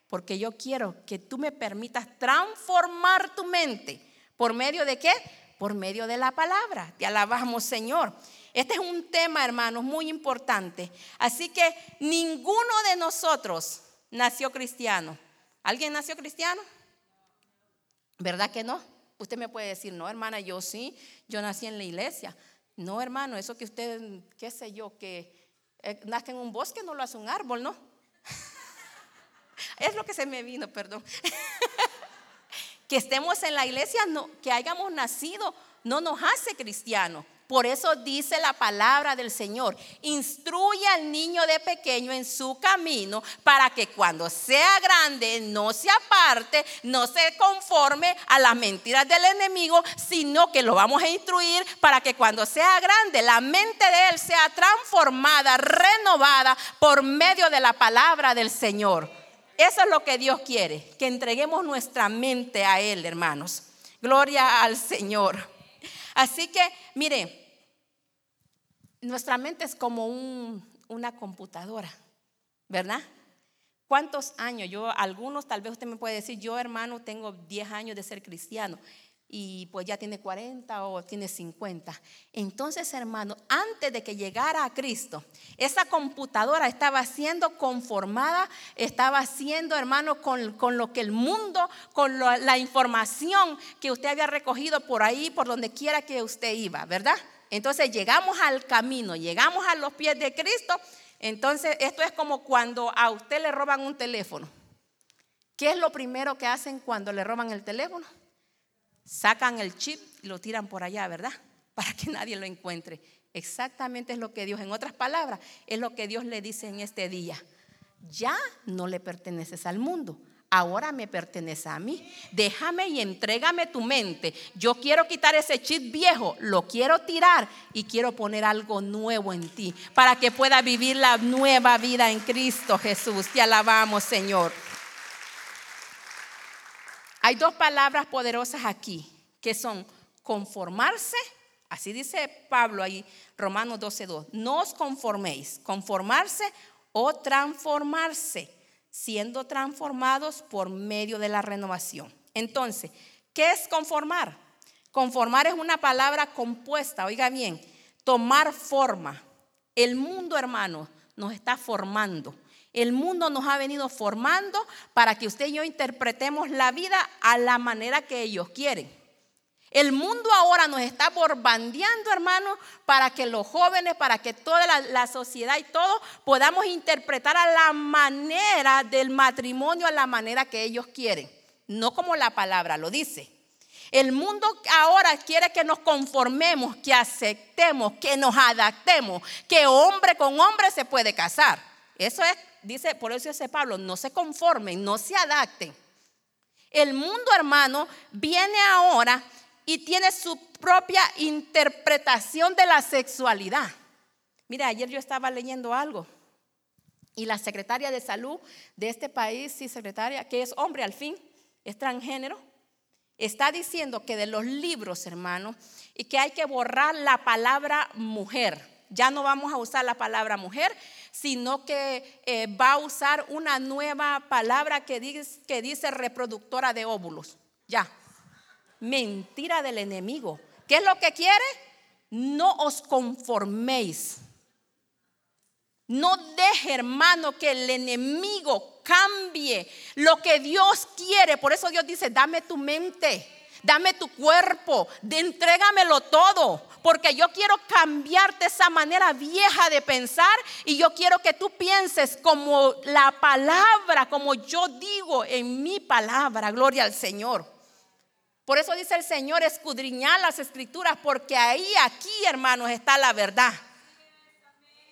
Speaker 1: Porque yo quiero que tú me permitas transformar tu mente. ¿Por medio de qué? Por medio de la palabra. Te alabamos, Señor. Este es un tema, hermanos, muy importante. Así que ninguno de nosotros nació cristiano. ¿Alguien nació cristiano? ¿Verdad que no? Usted me puede decir, no, hermana, yo sí, yo nací en la iglesia. No, hermano, eso que usted, qué sé yo, que eh, nazca en un bosque no lo hace un árbol, ¿no? Es lo que se me vino, perdón. que estemos en la iglesia, no, que hayamos nacido, no nos hace cristianos. Por eso dice la palabra del Señor, instruye al niño de pequeño en su camino para que cuando sea grande no se aparte, no se conforme a las mentiras del enemigo, sino que lo vamos a instruir para que cuando sea grande la mente de él sea transformada, renovada por medio de la palabra del Señor. Eso es lo que Dios quiere, que entreguemos nuestra mente a Él, hermanos. Gloria al Señor. Así que, mire, nuestra mente es como una computadora, ¿verdad? ¿Cuántos años? Yo, algunos, tal vez usted me puede decir, yo hermano, tengo 10 años de ser cristiano y pues ya tiene 40 o tiene 50. Entonces, hermano, antes de que llegara a Cristo, esa computadora estaba siendo conformada, estaba siendo, hermano, con, lo que el mundo, con la información que usted había recogido por ahí, por donde quiera que usted iba, ¿verdad? Entonces llegamos al camino, llegamos a los pies de Cristo. Entonces, esto es como cuando a usted le roban un teléfono. ¿Qué es lo primero que hacen cuando le roban el teléfono? Sacan el chip y lo tiran por allá, ¿verdad? Para que nadie lo encuentre. Exactamente es lo que Dios, en otras palabras, es lo que Dios le dice en este día. Ya no le perteneces al mundo, ahora me pertenece a mí. Déjame y entrégame tu mente. Yo quiero quitar ese chip viejo, lo quiero tirar y quiero poner algo nuevo en ti para que pueda vivir la nueva vida en Cristo Jesús. Te alabamos, Señor. Hay dos palabras poderosas aquí, que son conformarse, así dice Pablo ahí, Romanos 12.2, no os conforméis, conformarse o transformarse, siendo transformados por medio de la renovación. Entonces, ¿qué es conformar? Conformar es una palabra compuesta, oiga bien, tomar forma. El mundo, hermano, nos está formando. El mundo nos ha venido formando para que usted y yo interpretemos la vida a la manera que ellos quieren. El mundo ahora nos está borbandeando, hermano, para que los jóvenes, para que toda la, sociedad y todo podamos interpretar a la manera del matrimonio, a la manera que ellos quieren, no como la palabra lo dice. El mundo ahora quiere que nos conformemos, que aceptemos, que nos adaptemos, que hombre con hombre se puede casar. Eso es dice, por eso dice Pablo, no se conformen, no se adapten. El mundo, hermano, viene ahora y tiene su propia interpretación de la sexualidad. Mira, ayer yo estaba leyendo algo y la secretaria de salud de este país, sí, secretaria, que es hombre al fin, es transgénero, está diciendo que de los libros, hermano, y que hay que borrar la palabra mujer. Ya no vamos a usar la palabra mujer, sino que eh, va a usar una nueva palabra que dice, que dice reproductora de óvulos. Ya. Mentira del enemigo. ¿Qué es lo que quiere? No os conforméis. No deje, hermano, que el enemigo cambie lo que Dios quiere. Por eso Dios dice, dame tu mente, dame tu cuerpo, de, entrégamelo todo porque yo quiero cambiarte esa manera vieja de pensar y yo quiero que tú pienses como la palabra, como yo digo en mi palabra, gloria al Señor. Por eso dice el Señor, escudriñar las escrituras, porque ahí, aquí, hermanos, está la verdad.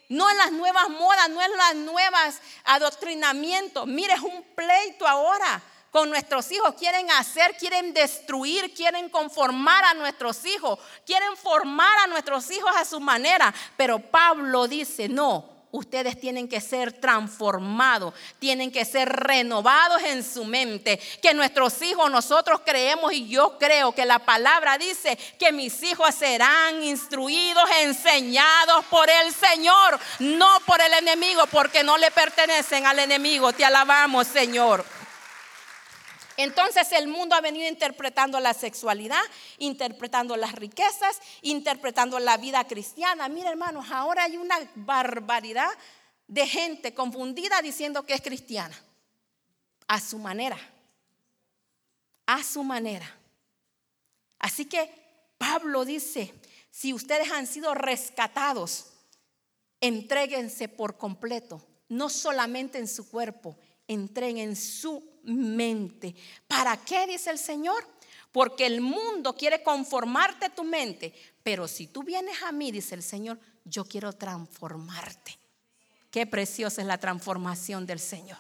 Speaker 1: No en las nuevas modas, no en las nuevas adoctrinamientos. Mire, es un pleito ahora con nuestros hijos, quieren hacer, quieren destruir, quieren conformar a nuestros hijos, quieren formar a nuestros hijos a su manera. Pero Pablo dice, no, ustedes tienen que ser transformados, tienen que ser renovados en su mente. Que nuestros hijos, nosotros creemos y yo creo que la palabra dice que mis hijos serán instruidos, enseñados por el Señor, no por el enemigo, porque no le pertenecen al enemigo. Te alabamos, Señor. Entonces el mundo ha venido interpretando la sexualidad, interpretando las riquezas, interpretando la vida cristiana. Mira hermanos, ahora hay una barbaridad de gente confundida diciendo que es cristiana. A su manera. A su manera. Así que Pablo dice, si ustedes han sido rescatados, entréguense por completo, no solamente en su cuerpo, entren en su mente. ¿Para qué dice el Señor? Porque el mundo quiere conformarte tu mente, pero si tú vienes a mí, dice el Señor, yo quiero transformarte. Qué preciosa es la transformación del Señor.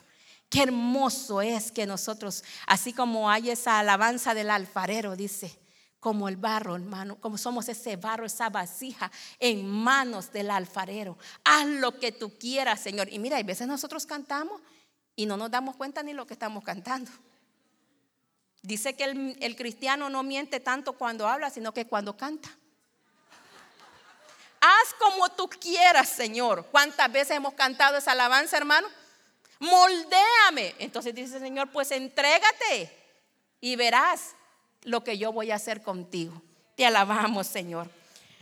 Speaker 1: Qué hermoso es que nosotros, así como hay esa alabanza del alfarero, dice, como el barro, hermano, como somos ese barro, esa vasija en manos del alfarero. Haz lo que tú quieras, Señor. Y mira, hay veces nosotros cantamos y no nos damos cuenta ni lo que estamos cantando. Dice que el, cristiano no miente tanto cuando habla, sino que cuando canta. Haz como tú quieras, Señor. ¿Cuántas veces hemos cantado esa alabanza, hermano? Moldéame. Entonces dice el Señor, pues entrégate y verás lo que yo voy a hacer contigo. Te alabamos, Señor.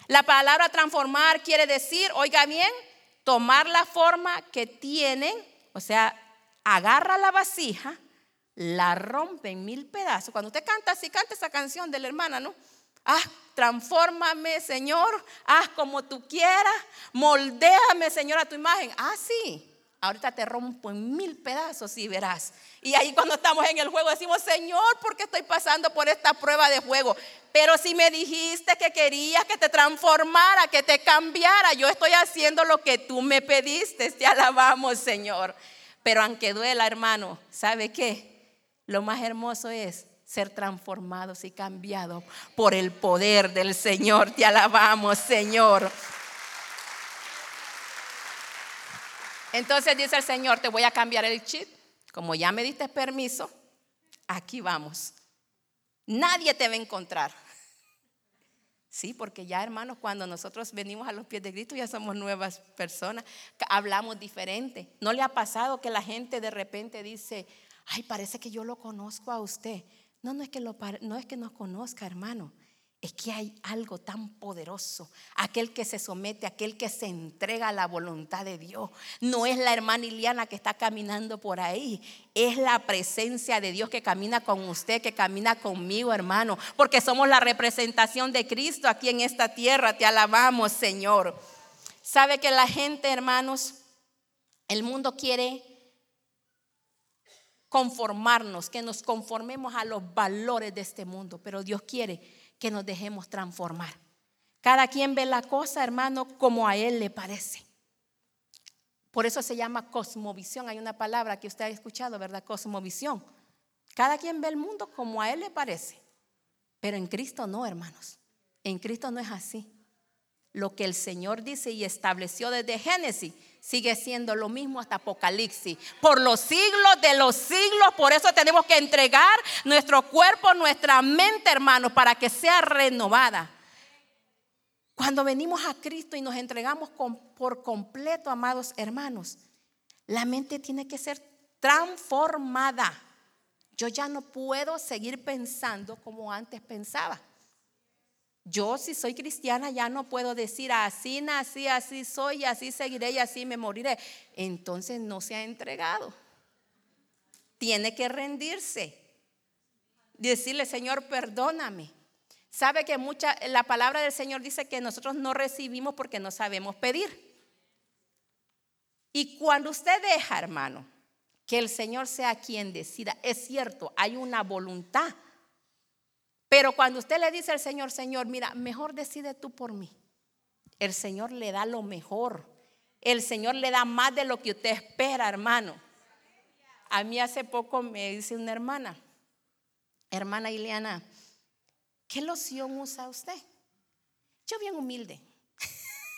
Speaker 1: La palabra transformar quiere decir, oiga bien, tomar la forma que tienen, o sea, agarra la vasija, la rompe en mil pedazos. Cuando usted canta así, canta esa canción de la hermana, ¿no? Ah, transfórmame, Señor, haz como tú quieras, moldéame, Señor, a tu imagen. Ah, sí, ahorita te rompo en mil pedazos y verás. Y ahí cuando estamos en el juego decimos, Señor, ¿por qué estoy pasando por esta prueba de juego? Pero si me dijiste que querías que te transformara, que te cambiara, yo estoy haciendo lo que tú me pediste. Te alabamos, Señor. Pero aunque duela, hermano, ¿sabe qué? Lo más hermoso es ser transformados y cambiados por el poder del Señor. Te alabamos, Señor. Entonces dice el Señor, te voy a cambiar el chip. Como ya me diste permiso, aquí vamos. Nadie te va a encontrar. Sí, porque ya hermanos, cuando nosotros venimos a los pies de Cristo ya somos nuevas personas, hablamos diferente. ¿No le ha pasado que la gente de repente dice, ay, parece que yo lo conozco a usted? No, no es que, lo, no es que nos conozca, hermano es que hay algo tan poderoso. Aquel que se somete, aquel que se entrega a la voluntad de Dios. No es la hermana Iliana que está caminando por ahí. Es la presencia de Dios que camina con usted, que camina conmigo, hermano. Porque somos la representación de Cristo aquí en esta tierra. Te alabamos, Señor. Sabe que la gente, hermanos, el mundo quiere conformarnos, que nos conformemos a los valores de este mundo. Pero Dios quiere que nos dejemos transformar. Cada quien ve la cosa, hermano, como a él le parece. Por eso se llama cosmovisión. Hay una palabra que usted ha escuchado, ¿verdad? Cosmovisión. Cada quien ve el mundo como a él le parece. Pero en Cristo no, hermanos. En Cristo no es así. Lo que el Señor dice y estableció desde Génesis sigue siendo lo mismo hasta Apocalipsis. Por los siglos de los siglos, por eso tenemos que entregar nuestro cuerpo, nuestra mente, hermanos, para que sea renovada. Cuando venimos a Cristo y nos entregamos por completo, amados hermanos, la mente tiene que ser transformada. Yo ya no puedo seguir pensando como antes pensaba. Yo si soy cristiana ya no puedo decir así nací, así soy, así seguiré y así me moriré. Entonces no se ha entregado. Tiene que rendirse. Decirle, Señor, perdóname. Sabe que mucha, la palabra del Señor dice que nosotros no recibimos porque no sabemos pedir. Y cuando usted deja, hermano, que el Señor sea quien decida, es cierto, hay una voluntad pero cuando usted le dice al Señor, Señor, mira, mejor decide tú por mí. El Señor le da lo mejor. El Señor le da más de lo que usted espera, hermano. A mí hace poco me dice una hermana, hermana Ileana, ¿qué loción usa usted? Yo bien humilde.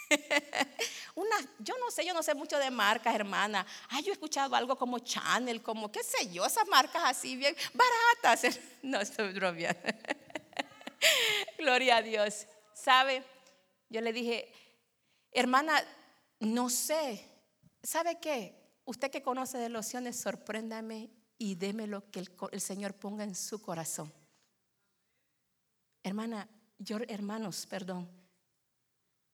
Speaker 1: Una, yo no sé, yo no sé mucho de marcas, hermana. Ay, yo he escuchado algo como Chanel, como qué sé yo, esas marcas así bien baratas. No estoy bromeando. Gloria a Dios. ¿Sabe? Yo le dije, hermana, no sé. ¿Sabe qué? Usted que conoce de lociones, sorpréndame y déme lo que el, el Señor ponga en su corazón. Hermana, yo, hermanos, perdón,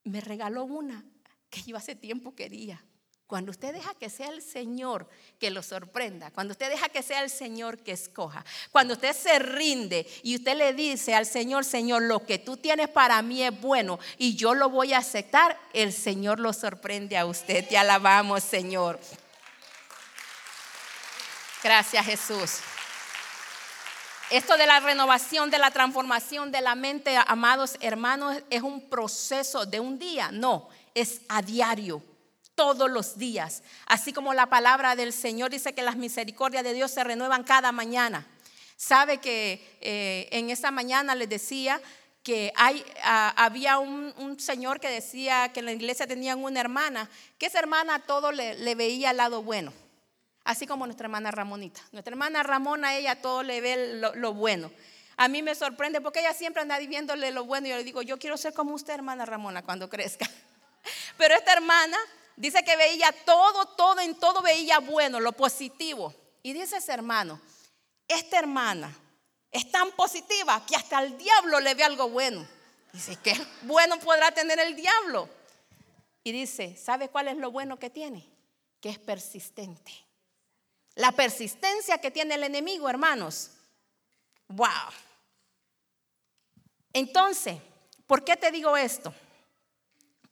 Speaker 1: me regaló una que yo hace tiempo quería. Cuando usted deja que sea el Señor que lo sorprenda, cuando usted deja que sea el Señor que escoja, cuando usted se rinde y usted le dice al Señor, Señor, lo que tú tienes para mí es bueno y yo lo voy a aceptar, el Señor lo sorprende a usted. Te alabamos, Señor. Gracias, Jesús. Esto de la renovación, de la transformación de la mente, amados hermanos, es un proceso de un día. No, es a diario, todos los días. Así como la palabra del Señor dice que las misericordias de Dios se renuevan cada mañana. Sabe que eh, en esa mañana les decía que ah, había un, señor que decía que en la iglesia tenían una hermana, que esa hermana todo le, le veía al lado bueno. Así como nuestra hermana Ramonita. Nuestra hermana Ramona, ella todo le ve lo, bueno. A mí me sorprende porque ella siempre anda viéndole lo bueno y yo le digo, yo quiero ser como usted, hermana Ramona, cuando crezca. Pero esta hermana dice que veía todo, todo, en todo veía bueno, lo positivo. Y dice ese hermano, esta hermana es tan positiva que hasta el diablo le ve algo bueno. Dice, ¿qué bueno podrá tener el diablo? Y dice, ¿sabe cuál es lo bueno que tiene? Que es persistente. La persistencia que tiene el enemigo, hermanos. Wow. Entonces, ¿por qué te digo esto?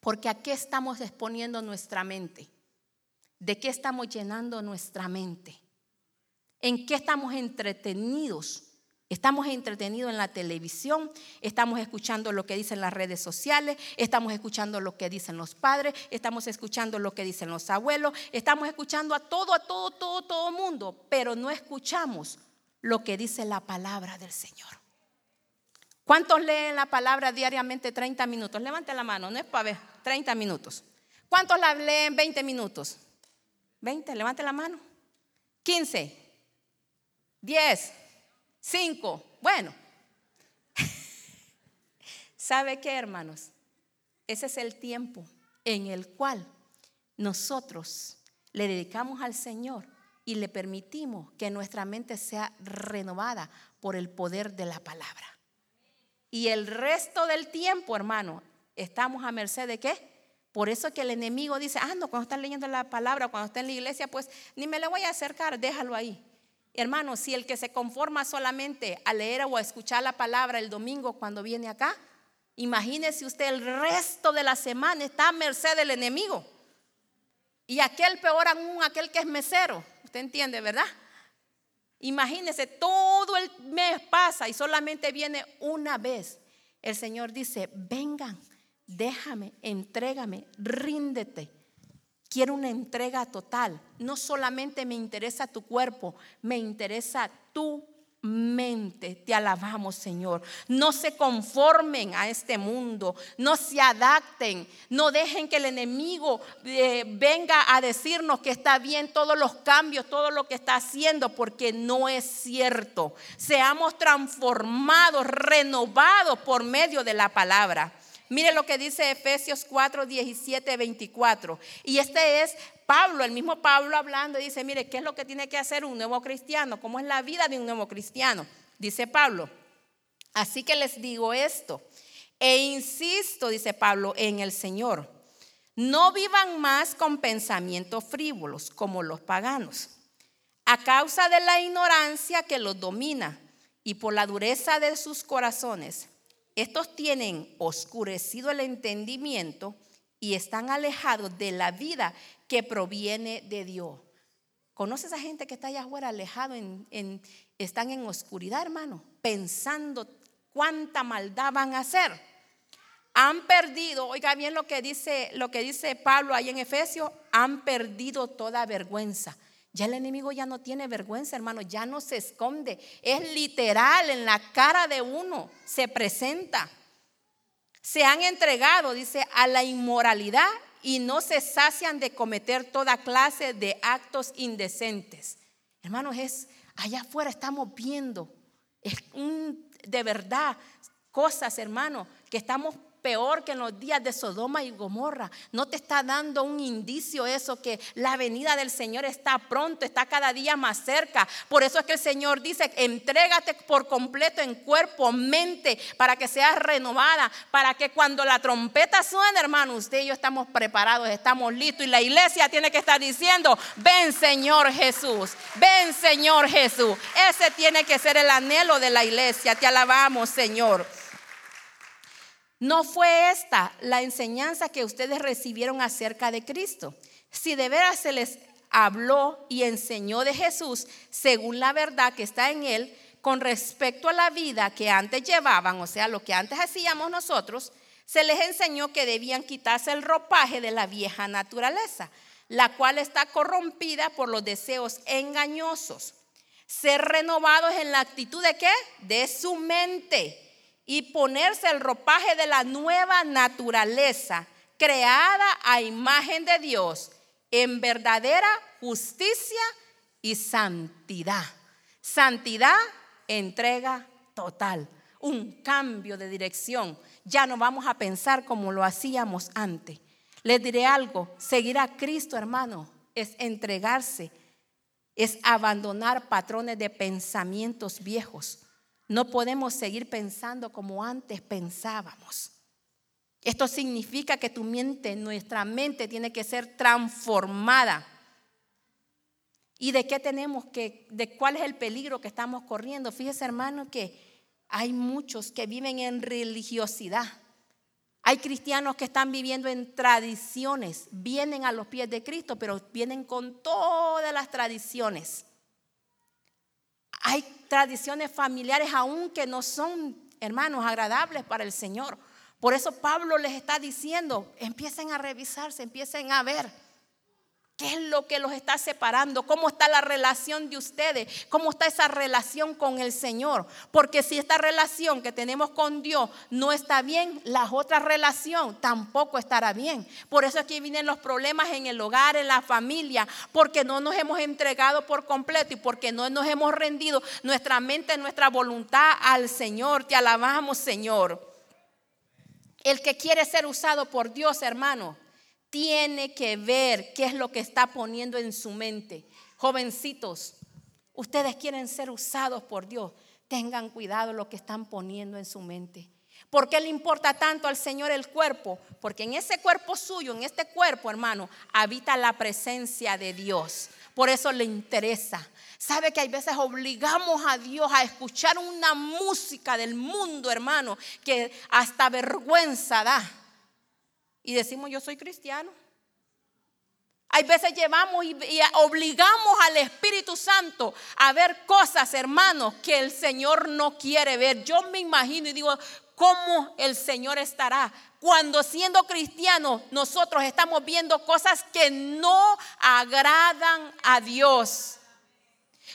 Speaker 1: Porque a qué estamos exponiendo nuestra mente. ¿De qué estamos llenando nuestra mente? ¿En qué estamos entretenidos? Estamos entretenidos en la televisión, estamos escuchando lo que dicen las redes sociales, estamos escuchando lo que dicen los padres, estamos escuchando lo que dicen los abuelos, estamos escuchando a todo, a todo, todo, todo mundo, pero no escuchamos lo que dice la palabra del Señor. ¿Cuántos leen la palabra diariamente 30 minutos? Levante la mano, no es para ver, 30 minutos. ¿Cuántos la leen 20 minutos? 20, levante la mano. 15, 10. Cinco. Bueno. ¿Sabe qué, hermanos? Ese es el tiempo en el cual nosotros le dedicamos al Señor y le permitimos que nuestra mente sea renovada por el poder de la palabra. Y el resto del tiempo, hermano, estamos a merced de qué? Por eso que el enemigo dice, ah, no, cuando están leyendo la palabra, cuando está en la iglesia, pues ni me le voy a acercar, déjalo ahí. Hermano, si el que se conforma solamente a leer o a escuchar la palabra el domingo cuando viene acá, imagínese usted el resto de la semana está a merced del enemigo. Y aquel peor aún, aquel que es mesero. Usted entiende, ¿verdad? Imagínese, todo el mes pasa y solamente viene una vez. El Señor dice, vengan, déjame, entrégame, ríndete. Quiero una entrega total. No solamente me interesa tu cuerpo, me interesa tu mente. Te alabamos, Señor. No se conformen a este mundo, no se adapten, no dejen que el enemigo eh, venga a decirnos que está bien todos los cambios, todo lo que está haciendo, porque no es cierto. Seamos transformados, renovados por medio de la palabra. Mire lo que dice Efesios 4, 17, 24. Y este es Pablo, el mismo Pablo hablando, dice, mire, ¿qué es lo que tiene que hacer un nuevo cristiano? ¿Cómo es la vida de un nuevo cristiano? Dice Pablo. Así que les digo esto. E insisto, dice Pablo, en el Señor. No vivan más con pensamientos frívolos como los paganos, a causa de la ignorancia que los domina y por la dureza de sus corazones estos tienen oscurecido el entendimiento y están alejados de la vida que proviene de Dios. ¿Conoces a gente que está allá afuera alejado, en, están en oscuridad, hermano? Pensando cuánta maldad van a hacer. Han perdido, oiga bien lo que dice, lo que dice Pablo ahí en Efesios, han perdido toda vergüenza. Ya el enemigo ya no tiene vergüenza, hermano, ya no se esconde. Es literal, en la cara de uno se presenta. Se han entregado, dice, a la inmoralidad y no se sacian de cometer toda clase de actos indecentes. Hermanos, es allá afuera estamos viendo, es de verdad cosas, hermano, que estamos peor que en los días de Sodoma y Gomorra. No te está dando un indicio eso que la venida del Señor está pronto, está cada día más cerca. Por eso es que el Señor dice, entrégate por completo en cuerpo, mente, para que seas renovada, para que cuando la trompeta suene, hermano, usted y yo estamos preparados, estamos listos. Y la iglesia tiene que estar diciendo, ven Señor Jesús, ven Señor Jesús. Ese tiene que ser el anhelo de la iglesia. Te alabamos, Señor. No fue esta la enseñanza que ustedes recibieron acerca de Cristo. Si de veras se les habló y enseñó de Jesús según la verdad que está en él, con respecto a la vida que antes llevaban, o sea, lo que antes hacíamos nosotros, se les enseñó que debían quitarse el ropaje de la vieja naturaleza, la cual está corrompida por los deseos engañosos. Ser renovados en la actitud de qué? De su mente y ponerse el ropaje de la nueva naturaleza, creada a imagen de Dios, en verdadera justicia y santidad. Santidad, entrega total, un cambio de dirección. Ya no vamos a pensar como lo hacíamos antes. Les diré algo, seguir a Cristo, hermano, es entregarse, es abandonar patrones de pensamientos viejos no podemos seguir pensando como antes pensábamos. Esto significa que tu mente, nuestra mente tiene que ser transformada. ¿Y de qué tenemos que, de cuál es el peligro que estamos corriendo? Fíjese hermano que hay muchos que viven en religiosidad. Hay cristianos que están viviendo en tradiciones, vienen a los pies de Cristo, pero vienen con todas las tradiciones. Hay tradiciones familiares aún que no son, hermanos, agradables para el Señor. Por eso Pablo les está diciendo, empiecen a revisarse, empiecen a ver. ¿Qué es lo que los está separando? ¿Cómo está la relación de ustedes? ¿Cómo está esa relación con el Señor? Porque si esta relación que tenemos con Dios no está bien, la otra relación tampoco estará bien. Por eso aquí vienen los problemas en el hogar, en la familia, porque no nos hemos entregado por completo y porque no nos hemos rendido nuestra mente, nuestra voluntad al Señor. Te alabamos, Señor. El que quiere ser usado por Dios, hermano, tiene que ver qué es lo que está poniendo en su mente. Jovencitos, ustedes quieren ser usados por Dios. Tengan cuidado lo que están poniendo en su mente. ¿Por qué le importa tanto al Señor el cuerpo? Porque en ese cuerpo suyo, en este cuerpo, hermano, habita la presencia de Dios. Por eso le interesa. Sabe que hay veces obligamos a Dios a escuchar una música del mundo, hermano, que hasta vergüenza da y decimos yo soy cristiano. Hay veces llevamos y, obligamos al Espíritu Santo a ver cosas, hermanos, que el Señor no quiere ver. Yo me imagino y digo, ¿cómo el Señor estará? Cuando siendo cristianos nosotros estamos viendo cosas que no agradan a Dios.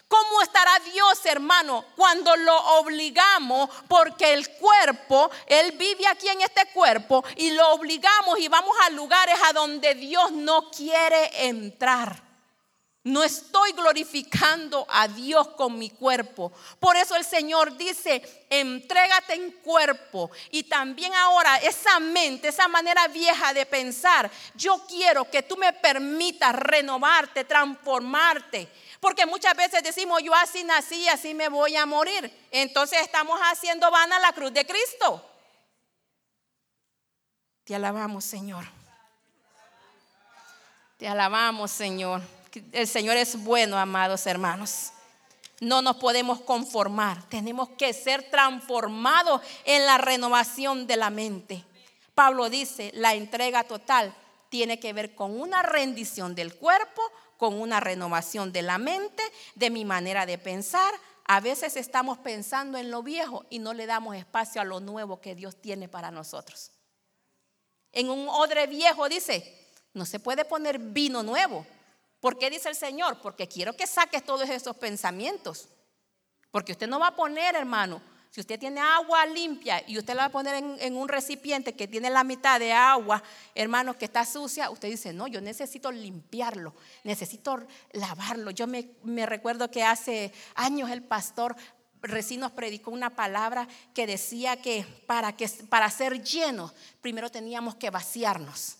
Speaker 1: ¿Cómo estará Dios, hermano, cuando lo obligamos? Porque el cuerpo, Él vive aquí en este cuerpo y lo obligamos y vamos a lugares a donde Dios no quiere entrar. No estoy glorificando a Dios con mi cuerpo. Por eso el Señor dice, entrégate en cuerpo. Y también ahora esa mente, esa manera vieja de pensar, yo quiero que tú me permitas renovarte, transformarte porque muchas veces decimos, yo así nací, así me voy a morir. Entonces estamos haciendo vana la cruz de Cristo. Te alabamos, Señor. Te alabamos, Señor. El Señor es bueno, amados hermanos. No nos podemos conformar. Tenemos que ser transformados en la renovación de la mente. Pablo dice, la entrega total tiene que ver con una rendición del cuerpo con una renovación de la mente, de mi manera de pensar. A veces estamos pensando en lo viejo y no le damos espacio a lo nuevo que Dios tiene para nosotros. En un odre viejo dice, no se puede poner vino nuevo, ¿Por qué dice el Señor? Porque quiero que saques todos esos pensamientos. Porque usted no va a poner, hermano, si usted tiene agua limpia y usted la va a poner en, un recipiente que tiene la mitad de agua, hermano, que está sucia, usted dice, no, yo necesito limpiarlo, necesito lavarlo. Yo me, recuerdo que hace años el pastor recién nos predicó una palabra que decía que para, que para ser llenos, primero teníamos que vaciarnos.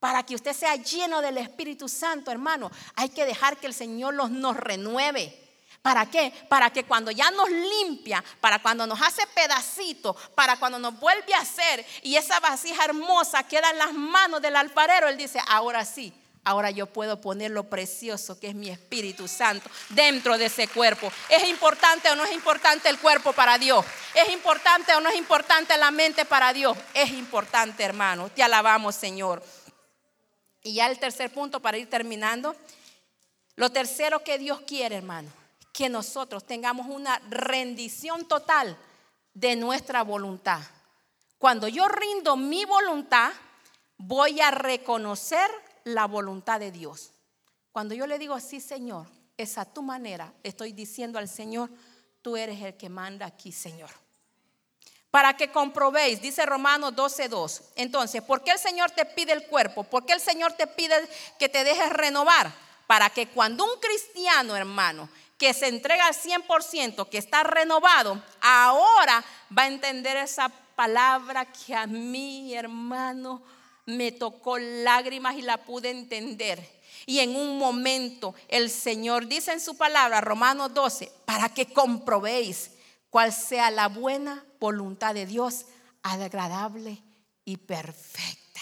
Speaker 1: Para que usted sea lleno del Espíritu Santo, hermano, hay que dejar que el Señor los, nos renueve. ¿Para qué? Para que cuando ya nos limpia, para cuando nos hace pedacitos, para cuando nos vuelve a hacer y esa vasija hermosa queda en las manos del alfarero, Él dice, ahora sí, ahora yo puedo poner lo precioso que es mi Espíritu Santo dentro de ese cuerpo. ¿Es importante o no es importante el cuerpo para Dios? ¿Es importante o no es importante la mente para Dios? Es importante, hermano. Te alabamos, Señor. Y ya el tercer punto para ir terminando. Lo tercero que Dios quiere, hermano que nosotros tengamos una rendición total de nuestra voluntad. Cuando yo rindo mi voluntad, voy a reconocer la voluntad de Dios. Cuando yo le digo así, Señor, es a tu manera, estoy diciendo al Señor, tú eres el que manda aquí, Señor. Para que comprobéis, dice Romanos 12:2. Entonces, ¿por qué el Señor te pide el cuerpo? ¿Por qué el Señor te pide que te dejes renovar? Para que cuando un cristiano, hermano, que se entrega al 100%, que está renovado, ahora va a entender esa palabra que a mí, hermano, me tocó lágrimas y la pude entender. Y en un momento el Señor dice en su palabra, Romanos 12, para que comprobéis cuál sea la buena voluntad de Dios, agradable y perfecta.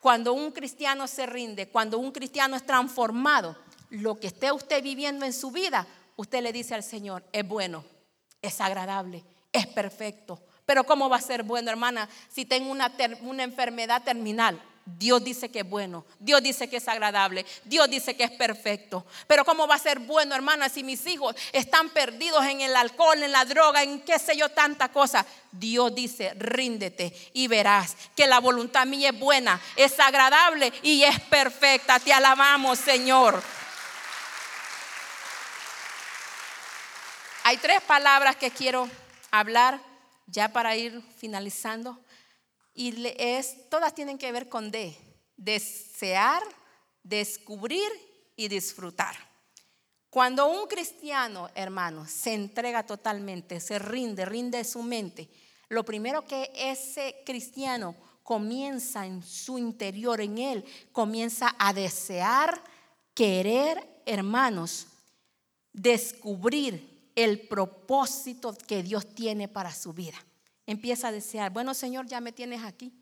Speaker 1: Cuando un cristiano se rinde, cuando un cristiano es transformado, lo que esté usted viviendo en su vida, usted le dice al Señor, es bueno, es agradable, es perfecto. Pero ¿cómo va a ser bueno, hermana, si tengo una, una enfermedad terminal? Dios dice que es bueno, Dios dice que es agradable, Dios dice que es perfecto. Pero ¿cómo va a ser bueno, hermana, si mis hijos están perdidos en el alcohol, en la droga, en qué sé yo, tanta cosa? Dios dice, ríndete y verás que la voluntad mía es buena, es agradable y es perfecta. Te alabamos, Señor. Hay tres palabras que quiero hablar ya para ir finalizando. Y es, todas tienen que ver con D. Desear, descubrir y disfrutar. Cuando un cristiano, hermano, se entrega totalmente, se rinde, rinde su mente, lo primero que ese cristiano comienza en su interior, en él, comienza a desear, querer, hermanos, descubrir el propósito que Dios tiene para su vida. Empieza a desear, bueno Señor, ya me tienes aquí.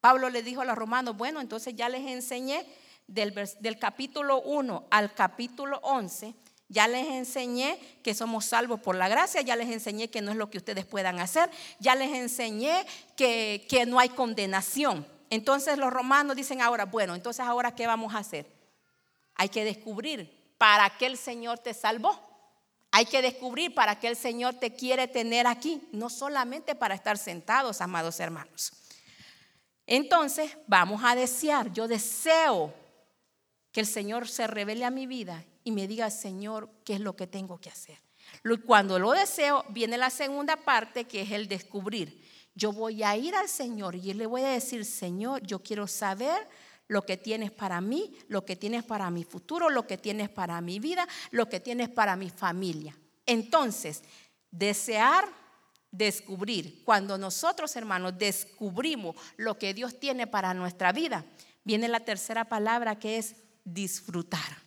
Speaker 1: Pablo le dijo a los romanos, bueno, entonces ya les enseñé del, del capítulo 1 al capítulo 11, ya les enseñé que somos salvos por la gracia, ya les enseñé que no es lo que ustedes puedan hacer, ya les enseñé que, que no hay condenación. Entonces los romanos dicen ahora, bueno, entonces ahora ¿qué vamos a hacer? Hay que descubrir para qué el Señor te salvó. Hay que descubrir para qué el Señor te quiere tener aquí, no solamente para estar sentados, amados hermanos. Entonces, vamos a desear, yo deseo que el Señor se revele a mi vida y me diga, Señor, ¿qué es lo que tengo que hacer? Cuando lo deseo, viene la segunda parte que es el descubrir. Yo voy a ir al Señor y le voy a decir, Señor, yo quiero saber lo que tienes para mí, lo que tienes para mi futuro, lo que tienes para mi vida, lo que tienes para mi familia. Entonces, desear, descubrir. Cuando nosotros, hermanos, descubrimos lo que Dios tiene para nuestra vida, viene la tercera palabra que es disfrutar.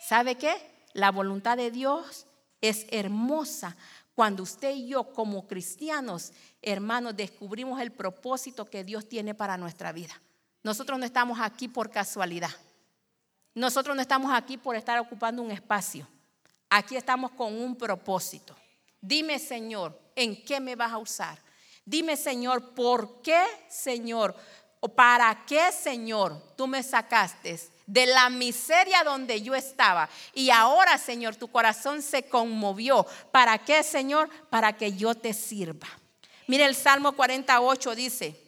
Speaker 1: ¿Sabe qué? La voluntad de Dios es hermosa cuando usted y yo como cristianos, hermanos, descubrimos el propósito que Dios tiene para nuestra vida. Nosotros no estamos aquí por casualidad. Nosotros no estamos aquí por estar ocupando un espacio. Aquí estamos con un propósito. Dime, Señor, ¿en qué me vas a usar? Dime, Señor, ¿por qué, Señor? ¿O para qué, Señor, tú me sacaste de la miseria donde yo estaba? Y ahora, Señor, tu corazón se conmovió. ¿Para qué, Señor? Para que yo te sirva. Mire, el Salmo 48 dice,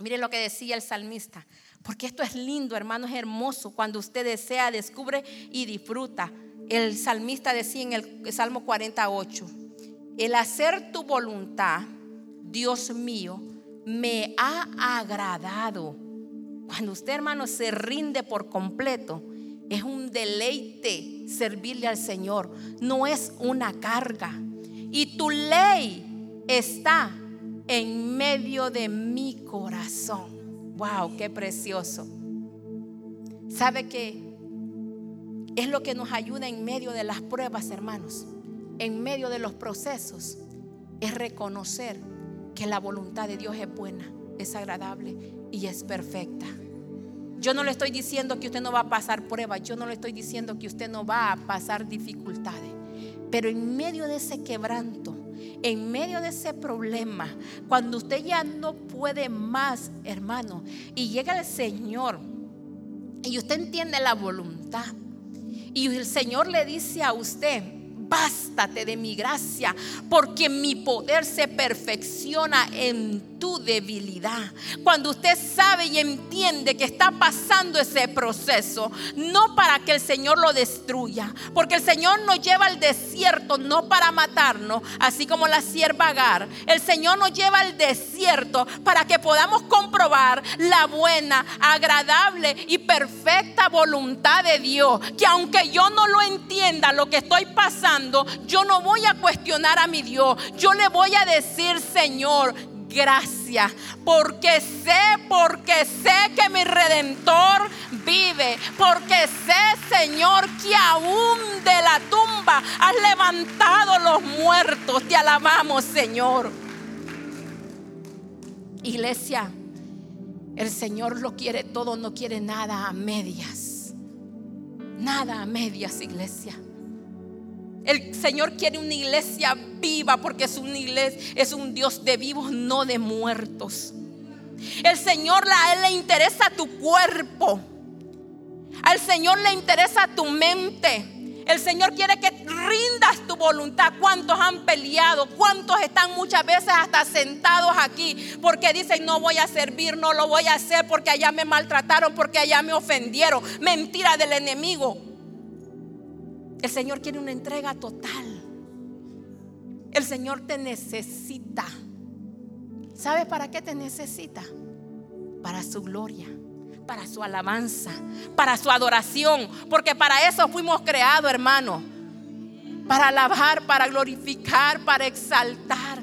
Speaker 1: Miren lo que decía el salmista. Porque esto es lindo, hermano, es hermoso. Cuando usted desea, descubre y disfruta. El salmista decía en el Salmo 48, el hacer tu voluntad, Dios mío, me ha agradado. Cuando usted, hermano, se rinde por completo, es un deleite servirle al Señor, no es una carga. Y tu ley está en medio de mi corazón. Wow, qué precioso. ¿Sabe qué? Es lo que nos ayuda en medio de las pruebas, hermanos, en medio de los procesos, es reconocer que la voluntad de Dios es buena, es agradable y es perfecta. Yo no le estoy diciendo que usted no va a pasar pruebas, yo no le estoy diciendo que usted no va a pasar dificultades, pero en medio de ese quebranto, en medio de ese problema, cuando usted ya no puede más, hermano, y llega el Señor y usted entiende la voluntad, y el Señor le dice a usted, bástate de mi gracia, porque mi poder se perfecciona en tu debilidad. Cuando usted sabe y entiende que está pasando ese proceso, no para que el Señor lo destruya, porque el Señor nos lleva al desierto no para matarnos, así como la sierva Agar. El Señor nos lleva al desierto para que podamos comprobar la buena, agradable y perfecta voluntad de Dios, que aunque yo no lo entienda lo que estoy pasando, yo no voy a cuestionar a mi Dios. Yo le voy a decir, Señor, gracias. Porque sé, porque sé que mi redentor vive. Porque sé, Señor, que aún de la tumba has levantado los muertos. Te alabamos, Señor. Iglesia, el Señor lo quiere todo, no quiere nada a medias. Nada a medias, iglesia. El Señor quiere una iglesia viva porque es un Dios de vivos, no de muertos. El Señor le interesa tu cuerpo. Al Señor le interesa tu mente. El Señor quiere que rindas tu voluntad. ¿Cuántos han peleado? ¿Cuántos están muchas veces hasta sentados aquí? Porque dicen, no voy a servir, no lo voy a hacer porque allá me maltrataron, porque allá me ofendieron. Mentira del enemigo. El Señor quiere una entrega total. El Señor te necesita. ¿Sabes para qué te necesita? Para su gloria, para su alabanza, para su adoración. Porque para eso fuimos creados, hermano. Para alabar, para glorificar, para exaltar.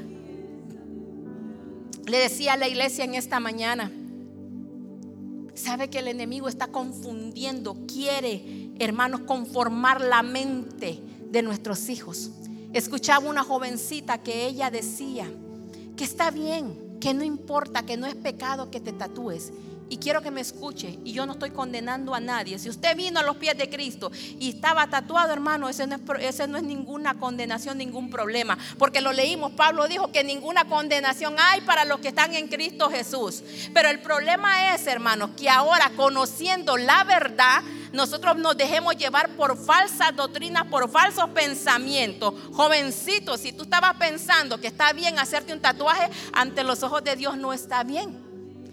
Speaker 1: Le decía a la iglesia en esta mañana, sabe que el enemigo está confundiendo, quiere hermanos, conformar la mente de nuestros hijos. Escuchaba una jovencita que ella decía que está bien, que no importa, que no es pecado que te tatúes. Y quiero que me escuche, y yo no estoy condenando a nadie. Si usted vino a los pies de Cristo y estaba tatuado, hermano, ese no, es, ese no es ninguna condenación, ningún problema. Porque lo leímos, Pablo dijo que ninguna condenación hay para los que están en Cristo Jesús. Pero el problema es, hermanos, que ahora conociendo la verdad, nosotros nos dejemos llevar por falsas doctrinas, por falsos pensamientos. Jovencito, si tú estabas pensando que está bien hacerte un tatuaje, ante los ojos de Dios no está bien.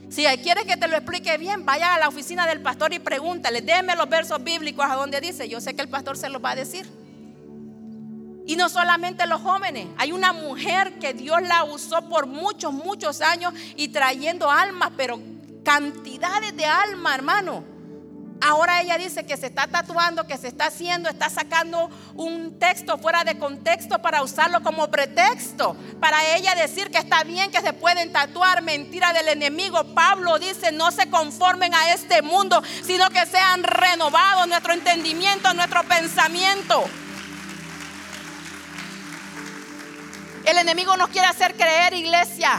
Speaker 1: Si quieres que te lo explique bien, vaya a la oficina del pastor y pregúntale, déme los versos bíblicos a donde dice. Yo sé que el pastor se los va a decir. Y no solamente los jóvenes, hay una mujer que Dios la usó por muchos, muchos años y trayendo almas, pero cantidades de almas, hermano. Ahora ella dice que se está tatuando, que se está haciendo, está sacando un texto fuera de contexto para usarlo como pretexto. Para ella decir que está bien que se pueden tatuar, mentira del enemigo. Pablo dice, no se conformen a este mundo, sino que sean renovados nuestro entendimiento, nuestro pensamiento. El enemigo nos quiere hacer creer, iglesia,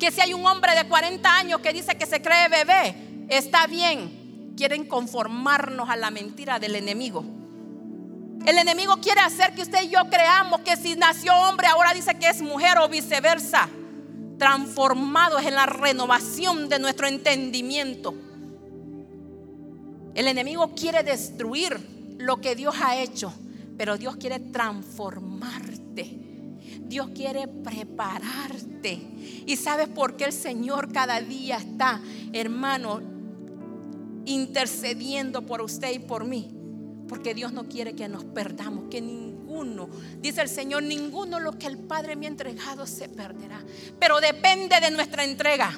Speaker 1: que si hay un hombre de 40 años que dice que se cree bebé, está bien quieren conformarnos a la mentira del enemigo. El enemigo quiere hacer que usted y yo creamos que si nació hombre ahora dice que es mujer o viceversa. Transformados en la renovación de nuestro entendimiento. El enemigo quiere destruir lo que Dios ha hecho, pero Dios quiere transformarte. Dios quiere prepararte. ¿Y sabes por qué el Señor cada día está, hermano, intercediendo por usted y por mí. Porque Dios no quiere que nos perdamos, que ninguno, dice el Señor, ninguno lo que el Padre me ha entregado se perderá. Pero depende de nuestra entrega,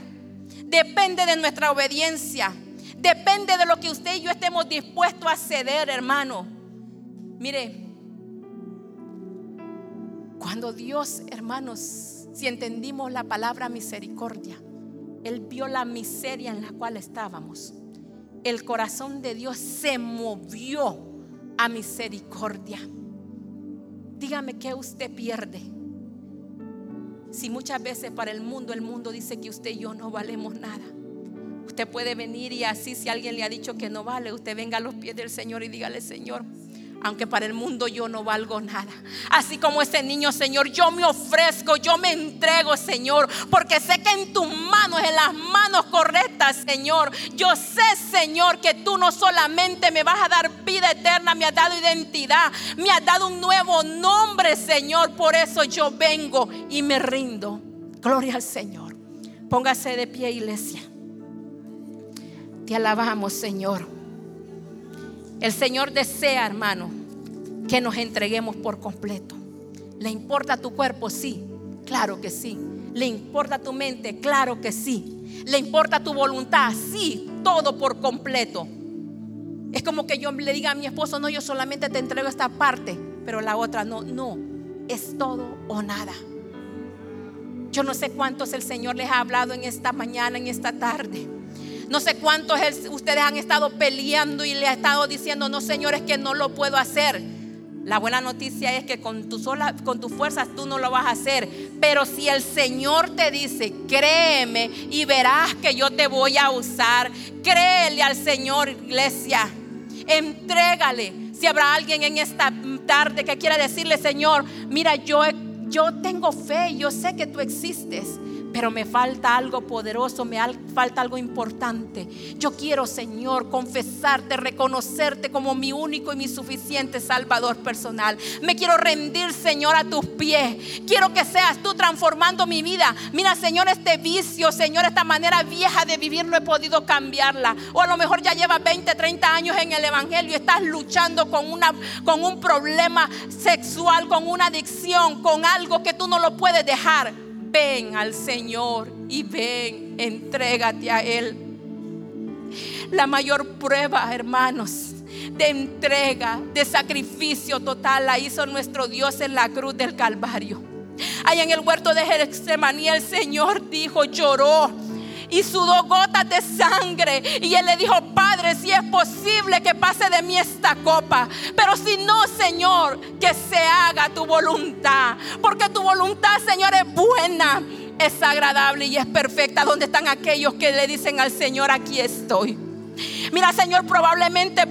Speaker 1: depende de nuestra obediencia, depende de lo que usted y yo estemos dispuestos a ceder, hermano. Mire, cuando Dios, hermanos, si entendimos la palabra misericordia, Él vio la miseria en la cual estábamos. El corazón de Dios se movió a misericordia. Dígame qué usted pierde. Si muchas veces para el mundo, el mundo dice que usted y yo no valemos nada. Usted puede venir y así si alguien le ha dicho que no vale, usted venga a los pies del Señor y dígale, Señor, aunque para el mundo yo no valgo nada. Así como ese niño, Señor, yo me ofrezco, yo me entrego, Señor, porque sé que en tus manos, en las manos correctas, Señor, yo sé, Señor, que tú no solamente me vas a dar vida eterna, me has dado identidad, me has dado un nuevo nombre, Señor. Por eso yo vengo y me rindo. Gloria al Señor. Póngase de pie, iglesia. Te alabamos, Señor. El Señor desea, hermano, que nos entreguemos por completo. ¿Le importa tu cuerpo? Sí, claro que sí. ¿Le importa tu mente? Claro que sí. ¿Le importa tu voluntad? Sí, todo por completo. Es como que yo le diga a mi esposo, no, yo solamente te entrego esta parte, pero la otra no, no, es todo o nada. Yo no sé cuántos el Señor les ha hablado en esta mañana, en esta tarde. No sé cuántos ustedes han estado peleando y le ha estado diciendo, no señores, que no lo puedo hacer. La buena noticia es que con, tu sola, con tus fuerzas tú no lo vas a hacer. Pero si el Señor te dice, créeme y verás que yo te voy a usar, créele al Señor, iglesia. Entrégale. Si habrá alguien en esta tarde que quiera decirle, Señor, mira, yo, yo tengo fe, yo sé que tú existes pero me falta algo poderoso, me falta algo importante. Yo quiero, Señor, confesarte, reconocerte como mi único y mi suficiente Salvador personal. Me quiero rendir, Señor, a tus pies. Quiero que seas tú transformando mi vida. Mira, Señor, este vicio, Señor, esta manera vieja de vivir no he podido cambiarla. O a lo mejor ya llevas 20, 30 años en el Evangelio y estás luchando con, una, con un problema sexual, con una adicción, con algo que tú no lo puedes dejar ven al Señor y ven, entrégate a Él. La mayor prueba, hermanos, de entrega, de sacrificio total la hizo nuestro Dios en la cruz del Calvario. Allá en el huerto de Getsemaní el Señor dijo, lloró y sudó gotas de sangre. Y él le dijo, Padre, si es posible que pase de mí esta copa. Pero si no, Señor, que se haga tu voluntad. Porque tu voluntad, Señor, es buena, es agradable y es perfecta. ¿Dónde están aquellos que le dicen al Señor, aquí estoy? Mira, Señor, probablemente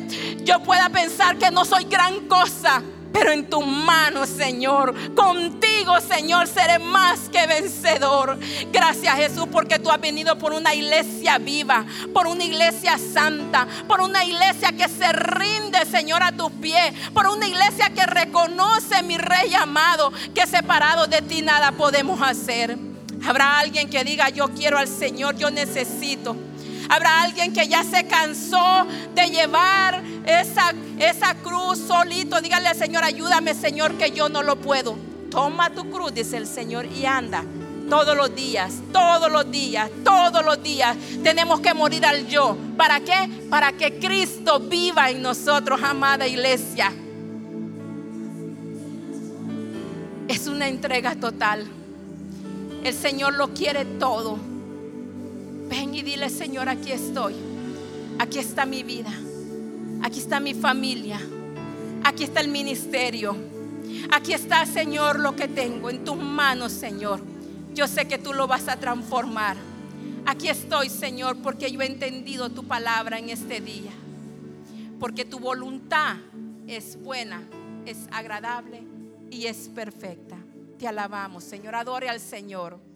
Speaker 1: yo pueda pensar que no soy gran cosa pero en tus manos, Señor. Contigo, Señor, seré más que vencedor. Gracias, Jesús, porque tú has venido por una iglesia viva, por una iglesia santa, por una iglesia que se rinde, Señor, a tus pies, por una iglesia que reconoce, mi Rey amado, que separado de ti nada podemos hacer. Habrá alguien que diga, yo quiero al Señor, yo necesito. Habrá alguien que ya se cansó de llevar esa, esa cruz solito. Dígale al Señor, ayúdame Señor que yo no lo puedo. Toma tu cruz, dice el Señor, y anda. Todos los días, todos los días, todos los días tenemos que morir al yo. ¿Para qué? Para que Cristo viva en nosotros, amada iglesia. Es una entrega total. El Señor lo quiere todo. Ven y dile, Señor, aquí estoy. Aquí está mi vida. Aquí está mi familia. Aquí está el ministerio. Aquí está, Señor, lo que tengo en tus manos, Señor. Yo sé que tú lo vas a transformar. Aquí estoy, Señor, porque yo he entendido tu palabra en este día. Porque tu voluntad es buena, es agradable y es perfecta. Te alabamos, Señor. Adore al Señor.